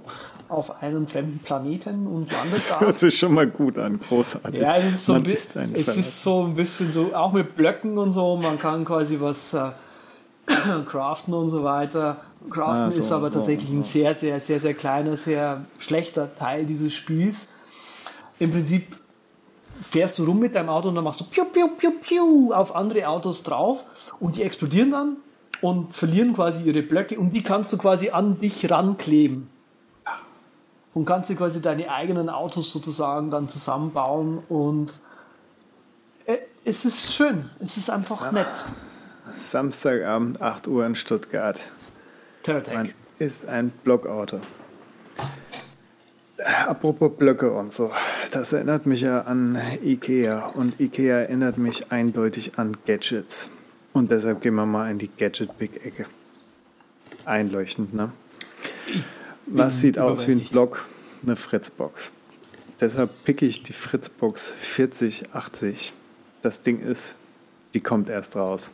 auf einem fremden Planeten und (laughs) landet da. Das hört sich schon mal gut an, großartig. Ja, es ist so, ein, ist es ist so ein bisschen so, auch mit Blöcken und so, man kann quasi was äh, (coughs) craften und so weiter. Craften ah, so, ist aber tatsächlich so, so. ein sehr, sehr, sehr, sehr kleiner, sehr schlechter Teil dieses Spiels. Im Prinzip fährst du rum mit deinem Auto und dann machst du piu, piu, piu, piu auf andere Autos drauf und die explodieren dann und verlieren quasi ihre Blöcke und die kannst du quasi an dich rankleben. Und kannst dir quasi deine eigenen Autos sozusagen dann zusammenbauen und äh, es ist schön, es ist einfach nett. Samstagabend, 8 Uhr in Stuttgart. Turtec. Man ist ein Blockauto. Apropos Blöcke und so, das erinnert mich ja an Ikea und Ikea erinnert mich eindeutig an Gadgets. Und deshalb gehen wir mal in die Gadget-Big-Ecke. Einleuchtend, ne? Was sieht aus wie ein Block? Eine Fritzbox. Deshalb picke ich die Fritzbox 4080. Das Ding ist, die kommt erst raus.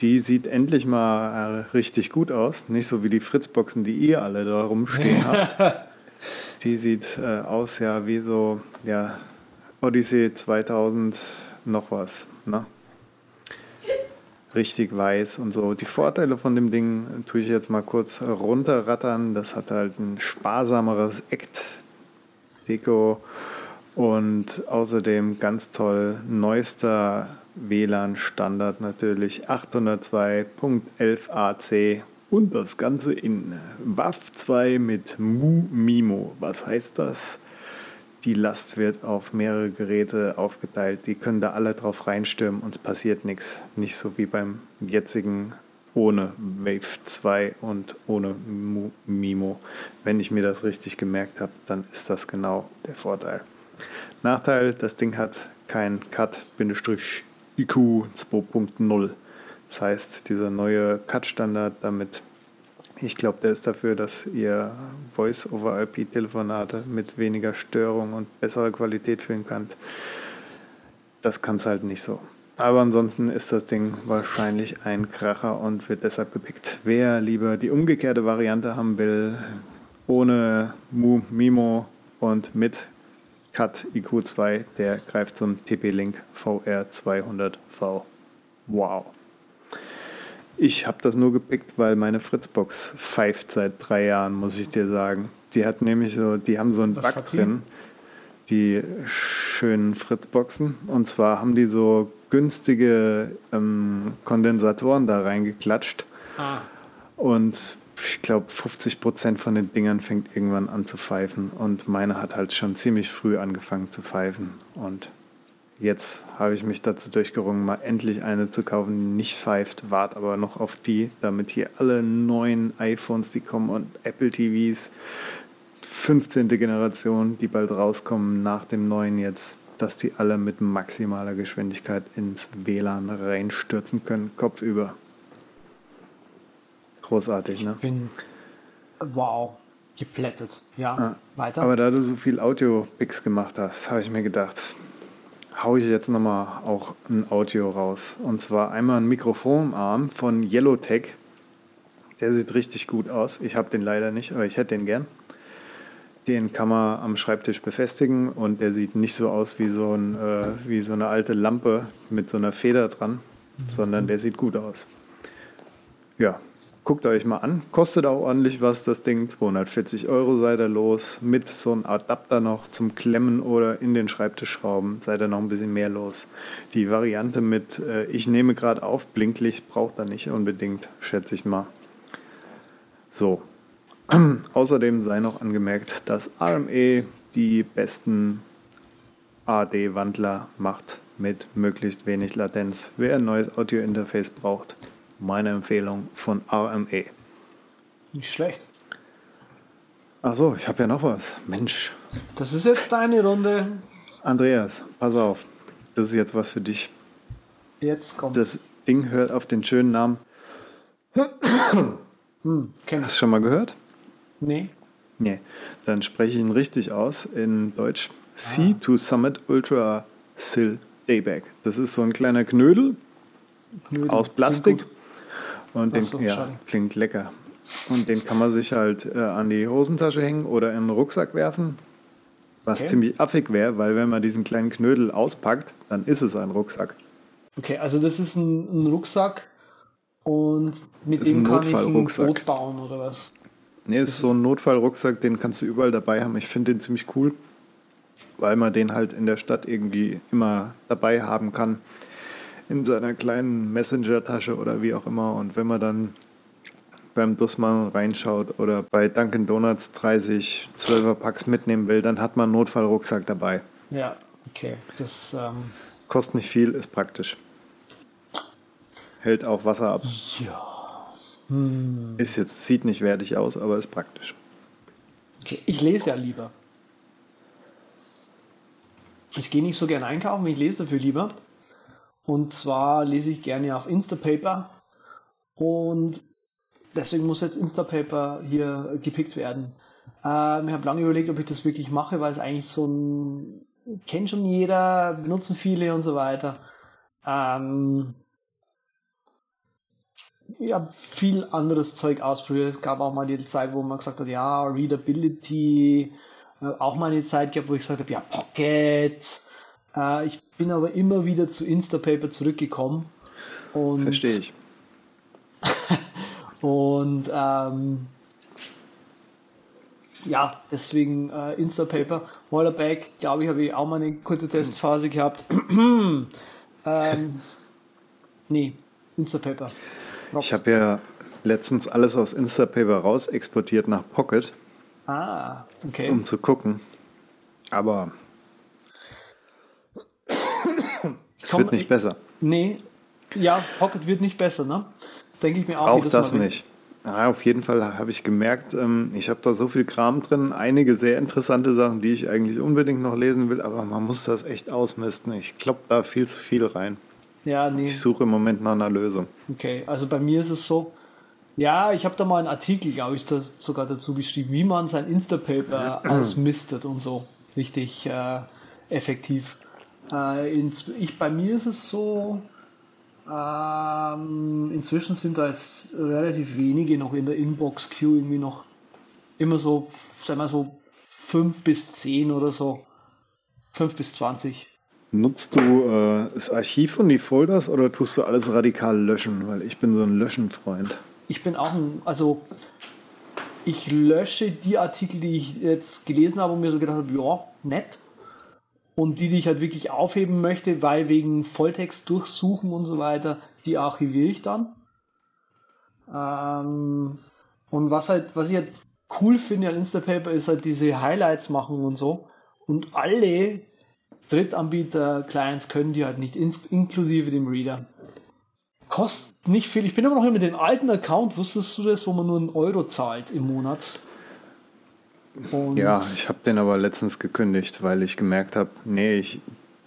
Die sieht endlich mal äh, richtig gut aus. Nicht so wie die Fritzboxen, die ihr alle da rumstehen (laughs) habt. Die sieht äh, aus ja wie so ja, Odyssey 2000 noch was. Ne? Richtig weiß und so. Die Vorteile von dem Ding tue ich jetzt mal kurz runterrattern. Das hat halt ein sparsameres Act-Deko und außerdem ganz toll neuester WLAN-Standard natürlich 802.11ac und das Ganze in WAF 2 mit MU-MIMO. Was heißt das? Die Last wird auf mehrere Geräte aufgeteilt. Die können da alle drauf reinstürmen und es passiert nichts. Nicht so wie beim jetzigen ohne Wave 2 und ohne MIMO. Wenn ich mir das richtig gemerkt habe, dann ist das genau der Vorteil. Nachteil, das Ding hat kein Cut-IQ 2.0. Das heißt, dieser neue Cut-Standard, damit, ich glaube, der ist dafür, dass ihr Voice-over-IP-Telefonate mit weniger Störung und besserer Qualität führen könnt. Das kann es halt nicht so. Aber ansonsten ist das Ding wahrscheinlich ein Kracher und wird deshalb gepickt. Wer lieber die umgekehrte Variante haben will, ohne Mu, Mimo und mit Cut IQ2, der greift zum TP-Link VR200V. Wow. Ich habe das nur gepickt, weil meine Fritzbox pfeift seit drei Jahren, muss ich dir sagen. Die hat nämlich so, die haben so einen Was Bug drin, die schönen Fritzboxen. Und zwar haben die so günstige ähm, Kondensatoren da reingeklatscht. Ah. Und ich glaube, 50 Prozent von den Dingern fängt irgendwann an zu pfeifen. Und meine hat halt schon ziemlich früh angefangen zu pfeifen. Und jetzt habe ich mich dazu durchgerungen, mal endlich eine zu kaufen, die nicht pfeift, wart aber noch auf die, damit hier alle neuen iPhones, die kommen und Apple TVs, 15. Generation, die bald rauskommen nach dem neuen jetzt, dass die alle mit maximaler Geschwindigkeit ins WLAN reinstürzen können, kopfüber. Großartig, ne? Ich bin wow, geplättet. Ja, ah, weiter. Aber da du so viel Audio-Picks gemacht hast, habe ich mir gedacht, haue ich jetzt nochmal auch ein Audio raus. Und zwar einmal ein Mikrofonarm von Yellowtech. Der sieht richtig gut aus. Ich habe den leider nicht, aber ich hätte den gern. Den kann man am Schreibtisch befestigen und der sieht nicht so aus wie so, ein, äh, wie so eine alte Lampe mit so einer Feder dran, sondern der sieht gut aus. Ja, guckt euch mal an. Kostet auch ordentlich was, das Ding. 240 Euro seid ihr los. Mit so einem Adapter noch zum Klemmen oder in den Schreibtisch schrauben, seid ihr noch ein bisschen mehr los. Die Variante mit äh, Ich nehme gerade auf, Blinklicht braucht ihr nicht unbedingt, schätze ich mal. So. (clears throat) Außerdem sei noch angemerkt, dass AME die besten AD-Wandler macht mit möglichst wenig Latenz. Wer ein neues Audio-Interface braucht, meine Empfehlung von RME. Nicht schlecht. Ach ich habe ja noch was. Mensch. Das ist jetzt deine Runde. Andreas, pass auf. Das ist jetzt was für dich. Jetzt kommt Das Ding hört auf den schönen Namen. Hm, kenn Hast du schon mal gehört? Nee. Nee, dann spreche ich ihn richtig aus in Deutsch. Sea ah. to Summit Ultra Sill Daybag. Das ist so ein kleiner Knödel, Knödel. aus Plastik. Und den, so, ja, klingt lecker. Und den kann man sich halt äh, an die Hosentasche hängen oder in den Rucksack werfen. Was okay. ziemlich affig wäre, weil wenn man diesen kleinen Knödel auspackt, dann ist es ein Rucksack. Okay, also das ist ein, ein Rucksack und mit dem kann ich ein Boot bauen oder was? Nee, ist so ein Notfallrucksack, den kannst du überall dabei haben. Ich finde den ziemlich cool, weil man den halt in der Stadt irgendwie immer dabei haben kann. In seiner kleinen Messenger-Tasche oder wie auch immer. Und wenn man dann beim Dussmann reinschaut oder bei Dunkin' Donuts 30 12er Packs mitnehmen will, dann hat man einen Notfallrucksack dabei. Ja, okay. Das ähm kostet nicht viel, ist praktisch. Hält auch Wasser ab. Ja. Hm. Ist jetzt, sieht nicht wertig aus, aber ist praktisch. Okay, ich lese ja lieber. Ich gehe nicht so gerne einkaufen, ich lese dafür lieber. Und zwar lese ich gerne auf Instapaper. Und deswegen muss jetzt Instapaper hier gepickt werden. Ähm, ich habe lange überlegt, ob ich das wirklich mache, weil es eigentlich so ein, kennt schon jeder, benutzen viele und so weiter. Ähm, ich habe viel anderes Zeug ausprobiert. Es gab auch mal die Zeit, wo man gesagt hat, ja, Readability, äh, auch mal eine Zeit gehabt, wo ich gesagt habe, ja, Pocket. Äh, ich bin aber immer wieder zu Instapaper zurückgekommen. Und Verstehe ich. (laughs) und ähm, ja, deswegen äh, Instapaper. Wallerback, glaube ich, habe ich auch mal eine kurze Testphase gehabt. (clears throat) ähm, nee, Instapaper. Ich habe ja letztens alles aus Instapaper raus exportiert nach Pocket. Ah, okay. Um zu gucken. Aber es wird nicht besser. Nee, ja, Pocket wird nicht besser, ne? Denke ich mir auch. Auch das nicht. Ja, auf jeden Fall habe ich gemerkt, ähm, ich habe da so viel Kram drin, einige sehr interessante Sachen, die ich eigentlich unbedingt noch lesen will, aber man muss das echt ausmisten. Ich klopp da viel zu viel rein. Ja, nee. Ich suche im Moment nach einer Lösung. Okay, also bei mir ist es so, ja, ich habe da mal einen Artikel, glaube ich, das sogar dazu geschrieben, wie man sein Instapaper (clears throat) ausmistet und so. Richtig äh, effektiv. Äh, ich, bei mir ist es so, ähm, inzwischen sind da jetzt relativ wenige noch in der Inbox-Queue, irgendwie noch immer so, sagen wir so, 5 bis 10 oder so. 5 bis 20. Nutzt du äh, das Archiv und die Folders oder tust du alles radikal löschen? Weil ich bin so ein Löschen-Freund. Ich bin auch ein, also ich lösche die Artikel, die ich jetzt gelesen habe und mir so gedacht habe, ja, nett. Und die, die ich halt wirklich aufheben möchte, weil wegen Volltext durchsuchen und so weiter, die archiviere ich dann. Ähm, und was halt, was ich halt cool finde an Instapaper ist halt diese Highlights machen und so. Und alle Drittanbieter-Clients können die halt nicht, inklusive dem Reader. Kostet nicht viel. Ich bin immer noch mit dem alten Account, wusstest du das, wo man nur einen Euro zahlt im Monat? Und ja, ich habe den aber letztens gekündigt, weil ich gemerkt habe, nee, ich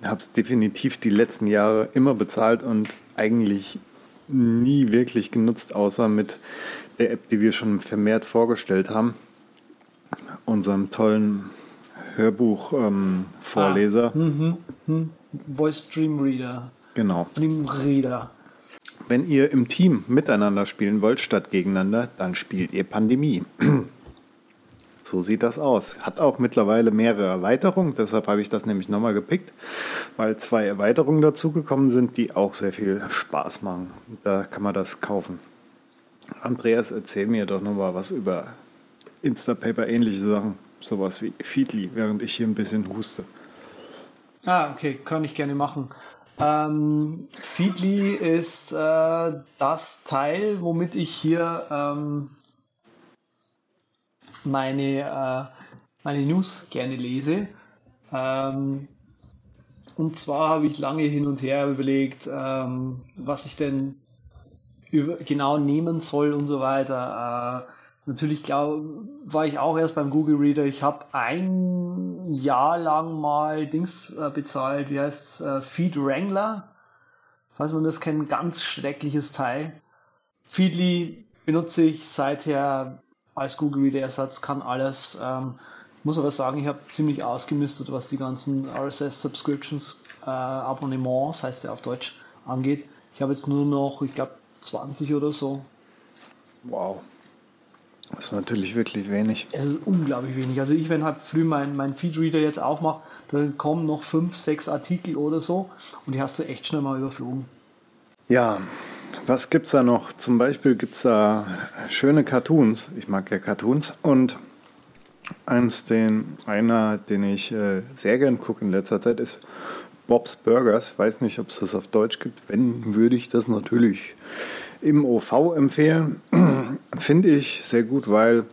habe es definitiv die letzten Jahre immer bezahlt und eigentlich nie wirklich genutzt, außer mit der App, die wir schon vermehrt vorgestellt haben. Unserem tollen Hörbuch-Vorleser. Ähm, ah, mhm, mhm. Voice Stream Reader. Genau. Stream Reader. Wenn ihr im Team miteinander spielen wollt statt gegeneinander, dann spielt ihr Pandemie. So sieht das aus. Hat auch mittlerweile mehrere Erweiterungen, deshalb habe ich das nämlich nochmal gepickt, weil zwei Erweiterungen dazugekommen sind, die auch sehr viel Spaß machen. Da kann man das kaufen. Andreas, erzähl mir doch nochmal was über Instapaper ähnliche Sachen sowas wie Feedly, während ich hier ein bisschen huste. Ah, okay, kann ich gerne machen. Ähm, Feedly ist äh, das Teil, womit ich hier ähm, meine, äh, meine News gerne lese. Ähm, und zwar habe ich lange hin und her überlegt, ähm, was ich denn über, genau nehmen soll und so weiter. Äh, Natürlich glaub, war ich auch erst beim Google Reader. Ich habe ein Jahr lang mal Dings äh, bezahlt, wie heißt's, äh, Feed Wrangler. Falls man das kennt, ganz schreckliches Teil. Feedly benutze ich seither als Google Reader Ersatz, kann alles. Ähm, muss aber sagen, ich habe ziemlich ausgemistet, was die ganzen RSS Subscriptions, äh, Abonnements, heißt ja auf Deutsch, angeht. Ich habe jetzt nur noch, ich glaube, 20 oder so. Wow. Das ist natürlich wirklich wenig. Es ist unglaublich wenig. Also ich, wenn halt früh mein, mein Feedreader jetzt aufmache, dann kommen noch fünf, sechs Artikel oder so und die hast du echt schnell mal überflogen. Ja, was gibt es da noch? Zum Beispiel gibt es da schöne Cartoons. Ich mag ja Cartoons und eins, den, einer, den ich äh, sehr gern gucke in letzter Zeit, ist Bob's Burgers. Weiß nicht, ob es das auf Deutsch gibt. Wenn, würde ich das natürlich im OV empfehlen. (clears throat) Finde ich sehr gut, weil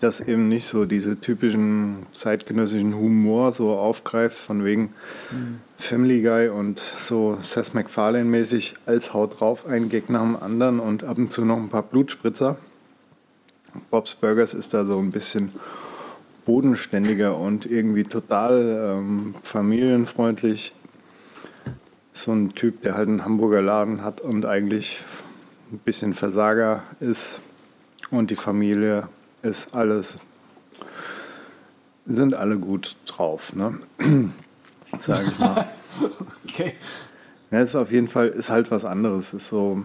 das eben nicht so diese typischen zeitgenössischen Humor so aufgreift, von wegen mhm. Family Guy und so Seth MacFarlane mäßig als Haut drauf, ein Gag nach dem anderen und ab und zu noch ein paar Blutspritzer. Bob's Burgers ist da so ein bisschen bodenständiger und irgendwie total ähm, familienfreundlich. So ein Typ, der halt einen Hamburger Laden hat und eigentlich ein bisschen Versager ist und die Familie ist alles, sind alle gut drauf, ne? Sage ich mal. (laughs) okay. Ja, ist auf jeden Fall, ist halt was anderes. Ist so,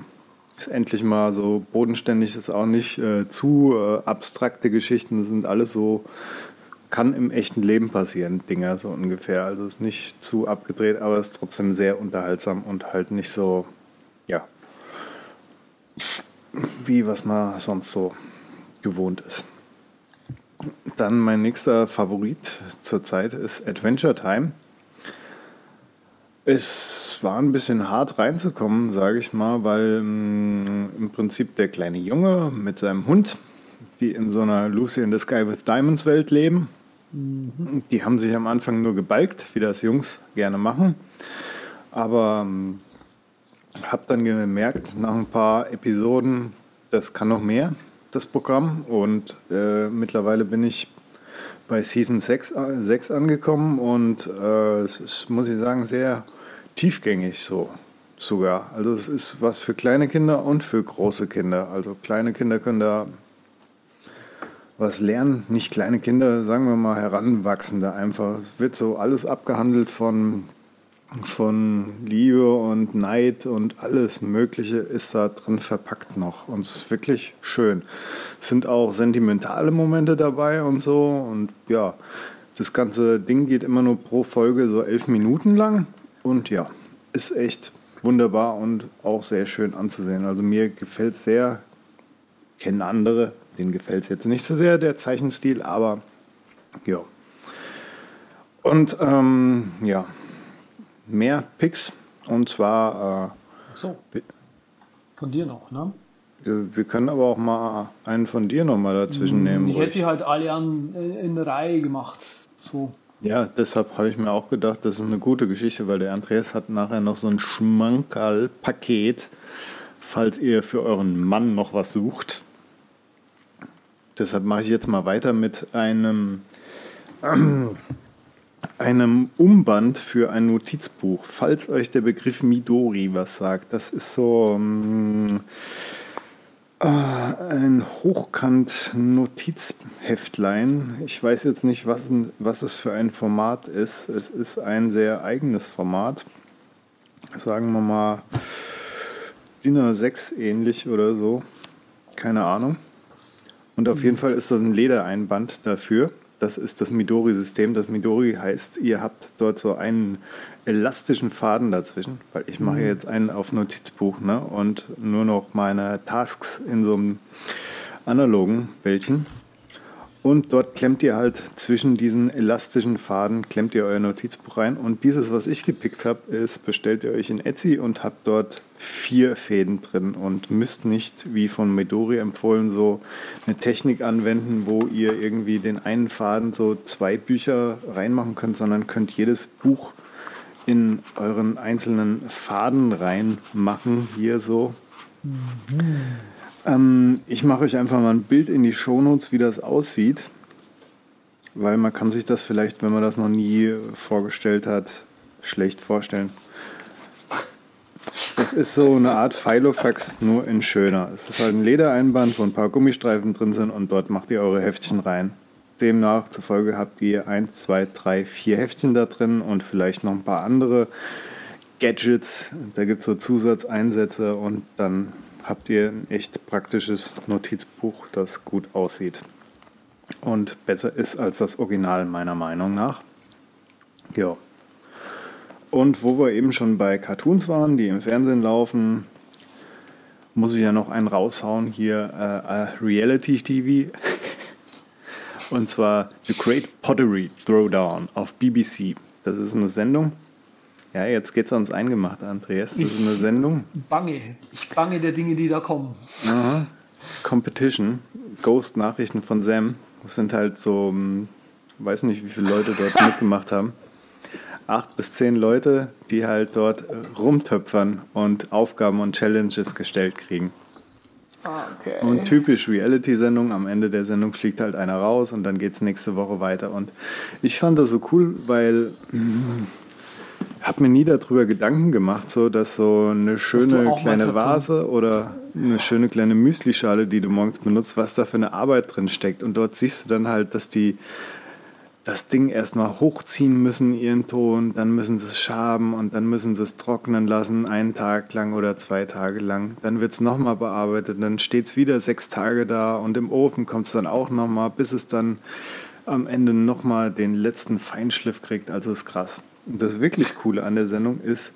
ist endlich mal so bodenständig, ist auch nicht äh, zu äh, abstrakte Geschichten, sind alles so, kann im echten Leben passieren, Dinger so ungefähr. Also ist nicht zu abgedreht, aber ist trotzdem sehr unterhaltsam und halt nicht so, ja, wie was man sonst so gewohnt ist. Dann mein nächster Favorit zurzeit ist Adventure Time. Es war ein bisschen hart reinzukommen, sage ich mal, weil mh, mm, im Prinzip der kleine Junge mit seinem Hund, die in so einer Lucy in the Sky with Diamonds Welt leben, mhm. die haben sich am Anfang nur gebalgt, wie das Jungs gerne machen. Aber ähm, habe dann gemerkt, nach ein paar Episoden, das kann noch mehr, das Programm. Und äh, mittlerweile bin ich bei Season 6, 6 angekommen und äh, es ist, muss ich sagen, sehr tiefgängig so sogar. Also es ist was für kleine Kinder und für große Kinder. Also kleine Kinder können da was lernen, nicht kleine Kinder, sagen wir mal Heranwachsende einfach. Es wird so alles abgehandelt von von Liebe und Neid und alles Mögliche ist da drin verpackt noch. Und es ist wirklich schön. Es sind auch sentimentale Momente dabei und so. Und ja, das ganze Ding geht immer nur pro Folge so elf Minuten lang. Und ja, ist echt wunderbar und auch sehr schön anzusehen. Also mir gefällt es sehr. Kennen andere, denen gefällt es jetzt nicht so sehr, der Zeichenstil, aber ja. Und ähm, ja, mehr Picks. Und zwar. Äh, so. Von dir noch, ne? Wir können aber auch mal einen von dir noch mal dazwischen hm, nehmen. Ich hätte die halt alle an, in der Reihe gemacht. So. Ja, deshalb habe ich mir auch gedacht, das ist eine gute Geschichte, weil der Andreas hat nachher noch so ein Schmankerl-Paket, falls ihr für euren Mann noch was sucht. Deshalb mache ich jetzt mal weiter mit einem einem Umband für ein Notizbuch, falls euch der Begriff Midori was sagt. Das ist so ähm, äh, ein Hochkant-Notizheftlein. Ich weiß jetzt nicht, was, was es für ein Format ist. Es ist ein sehr eigenes Format. Sagen wir mal DIN A6 ähnlich oder so. Keine Ahnung. Und auf jeden Fall ist das ein Ledereinband dafür. Das ist das Midori-System. Das Midori heißt, ihr habt dort so einen elastischen Faden dazwischen, weil ich mache mhm. jetzt einen auf Notizbuch ne, und nur noch meine Tasks in so einem analogen Bällchen. Und dort klemmt ihr halt zwischen diesen elastischen Faden, klemmt ihr euer Notizbuch rein. Und dieses, was ich gepickt habe, ist, bestellt ihr euch in Etsy und habt dort vier Fäden drin und müsst nicht, wie von Midori empfohlen, so eine Technik anwenden, wo ihr irgendwie den einen Faden so zwei Bücher reinmachen könnt, sondern könnt jedes Buch in euren einzelnen Faden reinmachen, hier so. Mhm. Ähm, ich mache euch einfach mal ein Bild in die Shownotes, wie das aussieht. Weil man kann sich das vielleicht, wenn man das noch nie vorgestellt hat, schlecht vorstellen. Das ist so eine Art Filofax, nur in schöner. Es ist halt ein Ledereinband, wo ein paar Gummistreifen drin sind und dort macht ihr eure Heftchen rein. Demnach zufolge habt ihr 1, 2, 3, 4 Heftchen da drin und vielleicht noch ein paar andere Gadgets. Da gibt es so Zusatzeinsätze und dann habt ihr ein echt praktisches Notizbuch, das gut aussieht und besser ist als das Original meiner Meinung nach. Ja. Und wo wir eben schon bei Cartoons waren, die im Fernsehen laufen, muss ich ja noch einen raushauen hier, äh, äh Reality TV. (laughs) Und zwar The Great Pottery Throwdown auf BBC. Das ist eine Sendung. Ja, jetzt geht's ans Eingemachte, Andreas. Das ist eine Sendung. Bange. Ich bange der Dinge, die da kommen. Aha. Competition. Ghost-Nachrichten von Sam. Das sind halt so, hm, weiß nicht, wie viele Leute dort (laughs) mitgemacht haben. Acht bis zehn Leute, die halt dort äh, rumtöpfern und Aufgaben und Challenges gestellt kriegen. Okay. Und typisch Reality-Sendung, am Ende der Sendung fliegt halt einer raus und dann geht es nächste Woche weiter. Und ich fand das so cool, weil hm, habe mir nie darüber Gedanken gemacht, so dass so eine schöne kleine Vase oder eine schöne kleine Müslischale, die du morgens benutzt, was da für eine Arbeit drin steckt. Und dort siehst du dann halt, dass die das Ding erstmal hochziehen müssen, ihren Ton, dann müssen sie es schaben und dann müssen sie es trocknen lassen, einen Tag lang oder zwei Tage lang. Dann wird es nochmal bearbeitet, dann steht es wieder sechs Tage da und im Ofen kommt es dann auch nochmal, bis es dann am Ende nochmal den letzten Feinschliff kriegt. Also ist krass. Das wirklich Coole an der Sendung ist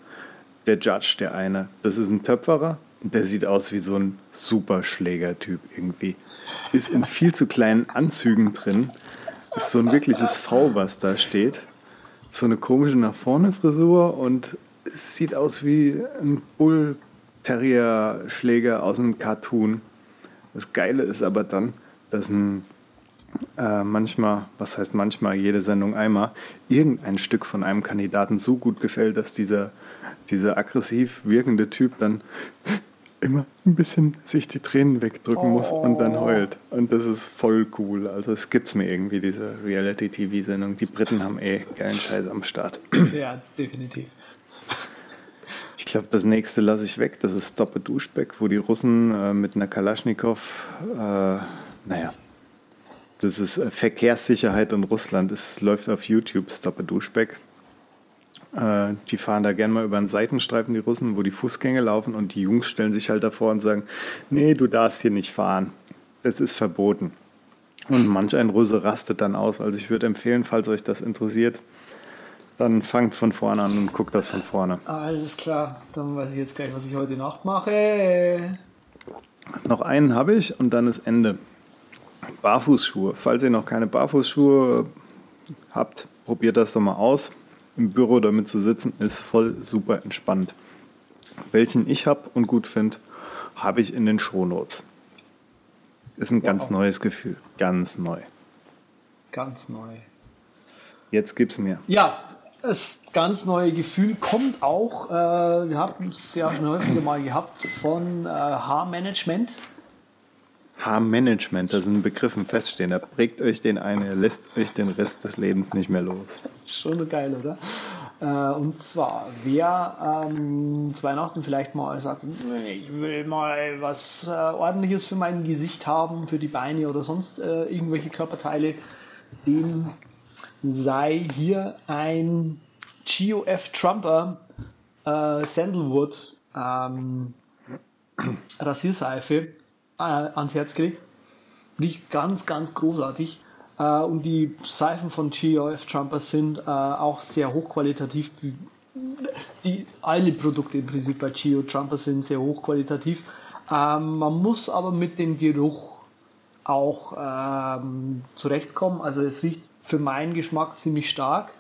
der Judge, der eine. Das ist ein Töpferer. Der sieht aus wie so ein Superschlägertyp irgendwie. Ist in viel zu kleinen Anzügen drin. Ist so ein wirkliches V, was da steht. So eine komische nach vorne Frisur und sieht aus wie ein Bull Terrier Schläger aus einem Cartoon. Das Geile ist aber dann, dass ein äh, manchmal, was heißt manchmal, jede Sendung einmal, irgendein Stück von einem Kandidaten so gut gefällt, dass dieser, dieser aggressiv wirkende Typ dann immer ein bisschen sich die Tränen wegdrücken oh. muss und dann heult. Und das ist voll cool. Also es gibt mir irgendwie, diese Reality-TV-Sendung. Die Briten haben eh geilen Scheiß am Start. Ja, definitiv. Ich glaube, das nächste lasse ich weg. Das ist Stoppe Duschbeck, wo die Russen äh, mit einer Kalaschnikow, äh, naja, das ist äh, Verkehrssicherheit in Russland. Es läuft auf YouTube, Stoppe Duschbeck. Äh, die fahren da gerne mal über einen Seitenstreifen, die Russen, wo die Fußgänger laufen und die Jungs stellen sich halt davor und sagen, nee, du darfst hier nicht fahren. Das ist verboten. Und manch ein Russe rastet dann aus. Also ich würde empfehlen, falls euch das interessiert, dann fangt von vorne an und guckt das von vorne. Alles klar, dann weiß ich jetzt gleich, was ich heute Nacht mache. Noch einen habe ich und dann ist Ende. Barfußschuhe. Falls ihr noch keine Barfußschuhe habt, probiert das doch mal aus. Im Büro damit zu sitzen ist voll super entspannt. Welchen ich habe und gut finde, habe ich in den Shownotes. Ist ein wow. ganz neues Gefühl. Ganz neu. Ganz neu. Jetzt gib's mir. Ja, das ganz neue Gefühl kommt auch, äh, wir haben es ja schon häufiger mal gehabt, von äh, Haarmanagement. Haarmanagement, das sind Begriffen feststehen. Da prägt euch den ein, er lässt euch den Rest des Lebens nicht mehr los. Schon geil, oder? Äh, und zwar, wer ähm, zu Weihnachten vielleicht mal sagt, ich will mal was äh, ordentliches für mein Gesicht haben, für die Beine oder sonst äh, irgendwelche Körperteile, dem sei hier ein GOF Trumper äh, Sandalwood ähm, (clears throat) Rasierseife äh, ans Herz gelegt. Riecht ganz, ganz großartig. Äh, und die Seifen von GOF Trumper sind äh, auch sehr hochqualitativ. Die, alle Produkte im Prinzip bei Geo Trumper sind sehr hochqualitativ. Ähm, man muss aber mit dem Geruch auch ähm, zurechtkommen. Also es riecht für meinen Geschmack ziemlich stark,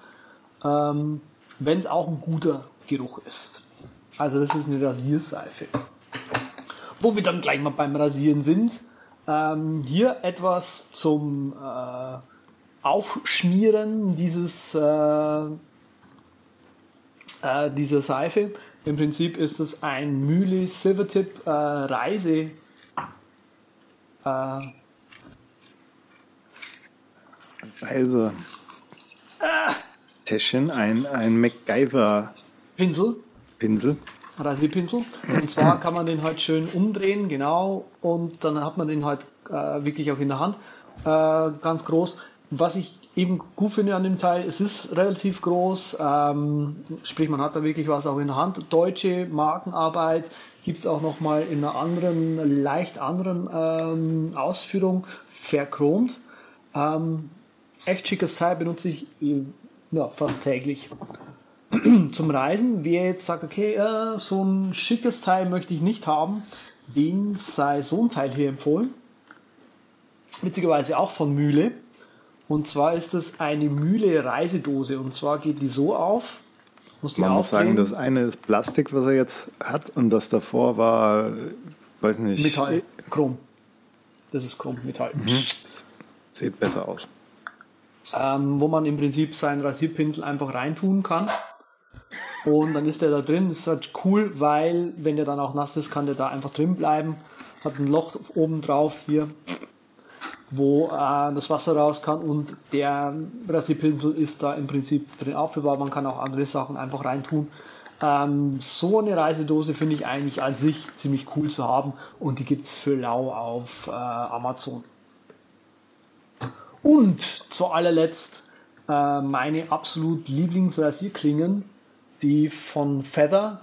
ähm, wenn es auch ein guter Geruch ist. Also das ist eine Rasierseife. Wo wir dann gleich mal beim Rasieren sind. Ähm, hier etwas zum äh, Aufschmieren dieses, äh, äh, dieser Seife. Im Prinzip ist es ein Mühle Silvertip äh, Reise. Äh, Reise. Ah. Täschchen, ein, ein MacGyver. Pinsel. Pinsel. Rasierpinsel. Und zwar kann man den halt schön umdrehen, genau, und dann hat man den halt äh, wirklich auch in der Hand, äh, ganz groß. Was ich eben gut finde an dem Teil, es ist relativ groß, ähm, sprich man hat da wirklich was auch in der Hand. Deutsche Markenarbeit gibt es auch nochmal in einer anderen, leicht anderen ähm, Ausführung, verchromt. Ähm, echt schickes Teil benutze ich ja, fast täglich. (clears throat) Zum Reisen, wer jetzt sagt, okay, äh, so ein schickes Teil möchte ich nicht haben, den sei so ein Teil hier empfohlen. Witzigerweise auch von Mühle. Und zwar ist das eine Mühle-Reisedose. Und zwar geht die so auf. Muss Man muss sagen, das eine ist Plastik, was er jetzt hat, und das davor war, weiß nicht. Metall, Chrom. Das ist Chrom, Metall. Mhm. Sieht besser aus. Ähm, wo man im Prinzip seinen Rasierpinsel einfach reintun kann. Und dann ist der da drin. Das ist halt cool, weil wenn der dann auch nass ist, kann der da einfach drin bleiben. Hat ein Loch oben drauf hier wo äh, das Wasser raus kann und der Rasierpinsel ist da im Prinzip drin aufbewahrbar. Man kann auch andere Sachen einfach reintun. Ähm, so eine Reisedose finde ich eigentlich an sich ziemlich cool zu haben und die gibt es für lau auf äh, Amazon. Und zu allerletzt äh, meine absolut Lieblingsrasierklingen, die von Feather,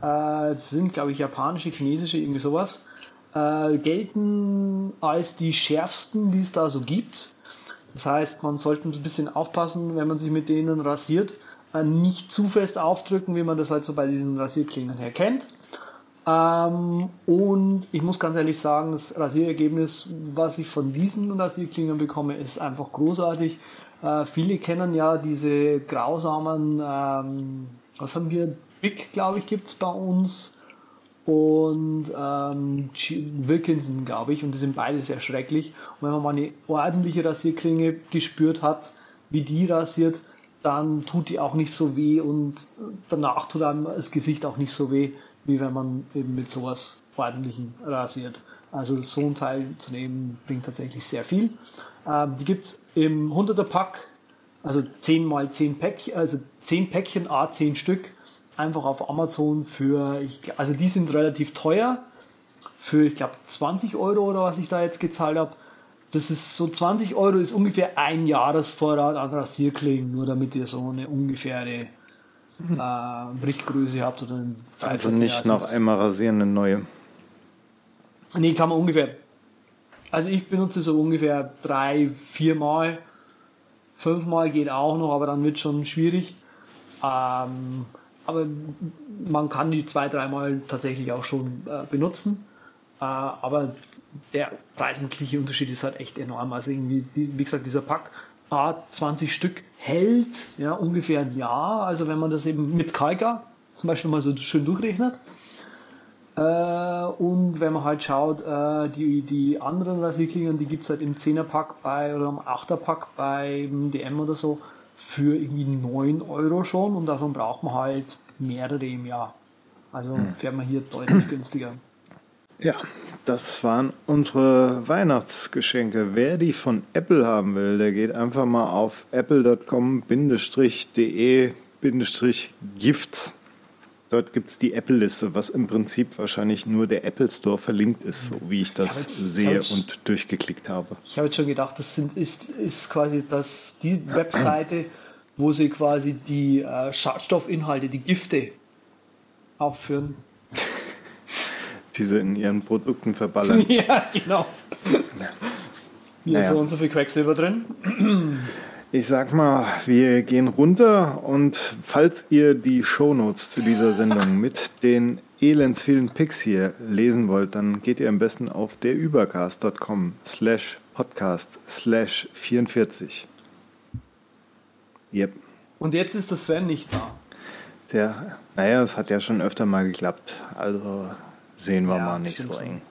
äh, sind glaube ich japanische, chinesische, irgendwie sowas äh, gelten als die schärfsten, die es da so gibt. Das heißt, man sollte ein bisschen aufpassen, wenn man sich mit denen rasiert, äh, nicht zu fest aufdrücken, wie man das halt so bei diesen Rasierklingen her kennt. Ähm, und ich muss ganz ehrlich sagen, das Rasierergebnis, was ich von diesen Rasierklingen bekomme, ist einfach großartig. Äh, viele kennen ja diese grausamen, ähm, was haben wir? Big, glaube ich, gibt es bei uns und ähm, Wilkinson, glaube ich, und die sind beide sehr schrecklich. Und wenn man mal eine ordentliche Rasierklinge gespürt hat, wie die rasiert, dann tut die auch nicht so weh und danach tut einem das Gesicht auch nicht so weh, wie wenn man eben mit sowas ordentlichen rasiert. Also so ein Teil zu nehmen bringt tatsächlich sehr viel. Ähm, die gibt es im 100er Pack, also 10 mal 10 Päckchen, also 10 Päckchen, a 10 Stück einfach auf Amazon für, ich, also die sind relativ teuer, für ich glaube 20 Euro oder was ich da jetzt gezahlt habe. Das ist so 20 Euro ist ungefähr ein Jahresvorrat an Rasierklingen, nur damit ihr so eine ungefähre äh, Richtgröße habt. Oder also nicht noch einmal rasieren, eine neue. Nee, kann man ungefähr. Also ich benutze so ungefähr drei, vier Mal. Fünfmal geht auch noch, aber dann wird schon schwierig. Ähm, aber man kann die zwei, dreimal tatsächlich auch schon äh, benutzen. Äh, aber der preisliche Unterschied ist halt echt enorm. Also irgendwie, die, wie gesagt, dieser Pack A 20 Stück hält ja ungefähr ein Jahr. Also wenn man das eben mit Kalka zum Beispiel mal so schön durchrechnet. Äh, und wenn man halt schaut, äh, die, die anderen Rasierklingen, die gibt es halt im 10er Pack bei oder im 8er Pack beim DM oder so für irgendwie 9 Euro schon und davon braucht man halt mehrere im Jahr. Also hm. fährt man hier deutlich günstiger. Ja, das waren unsere Weihnachtsgeschenke. Wer die von Apple haben will, der geht einfach mal auf apple.com-de-gifts. Dort gibt es die Apple-Liste, was im Prinzip wahrscheinlich nur der Apple Store verlinkt ist, so wie ich das ich sehe jetzt, und durchgeklickt habe. Ich habe jetzt schon gedacht, das sind, ist, ist quasi das, die Webseite, wo sie quasi die äh, Schadstoffinhalte, die Gifte aufführen. (laughs) Diese in ihren Produkten verballern. (laughs) ja, genau. (laughs) Hier naja. so und so viel Quecksilber drin. Ich sag mal, wir gehen runter und falls ihr die Shownotes zu dieser Sendung mit den elends vielen Picks hier lesen wollt, dann geht ihr am besten auf derübercast.com slash podcast slash 44. Yep. Und jetzt ist das Sven nicht da. Der, naja, es hat ja schon öfter mal geklappt. Also sehen wir ja, mal nicht so eng.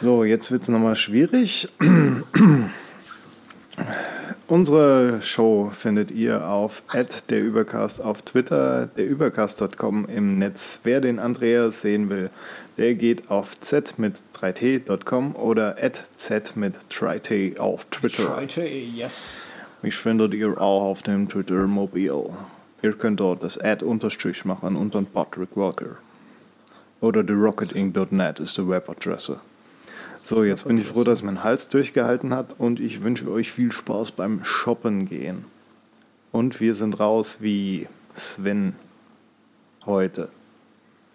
So, jetzt wird es nochmal schwierig. (clears throat) (clears throat) Unsere Show findet ihr auf derübercast auf Twitter, derübercast.com im Netz. Wer den Andreas sehen will, der geht auf z mit 3t.com oder at z mit 3t auf Twitter. 3t, yes. Mich findet ihr auch auf dem Twitter-Mobil. Ihr könnt dort das Add-Unterstrich machen und dann Patrick Walker. Oder therocketing.net ist die Webadresse. So, jetzt bin ich froh, dass mein Hals durchgehalten hat und ich wünsche euch viel Spaß beim Shoppen gehen. Und wir sind raus wie Sven heute.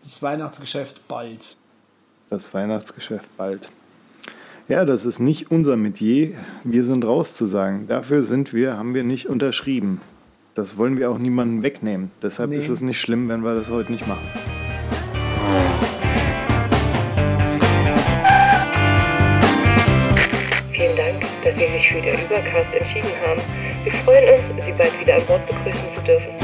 Das Weihnachtsgeschäft bald. Das Weihnachtsgeschäft bald. Ja, das ist nicht unser Metier. Wir sind raus zu sagen. Dafür sind wir, haben wir nicht unterschrieben. Das wollen wir auch niemandem wegnehmen. Deshalb nee. ist es nicht schlimm, wenn wir das heute nicht machen. Den Übercast entschieden haben. Wir freuen uns, Sie bald wieder an Bord begrüßen zu dürfen.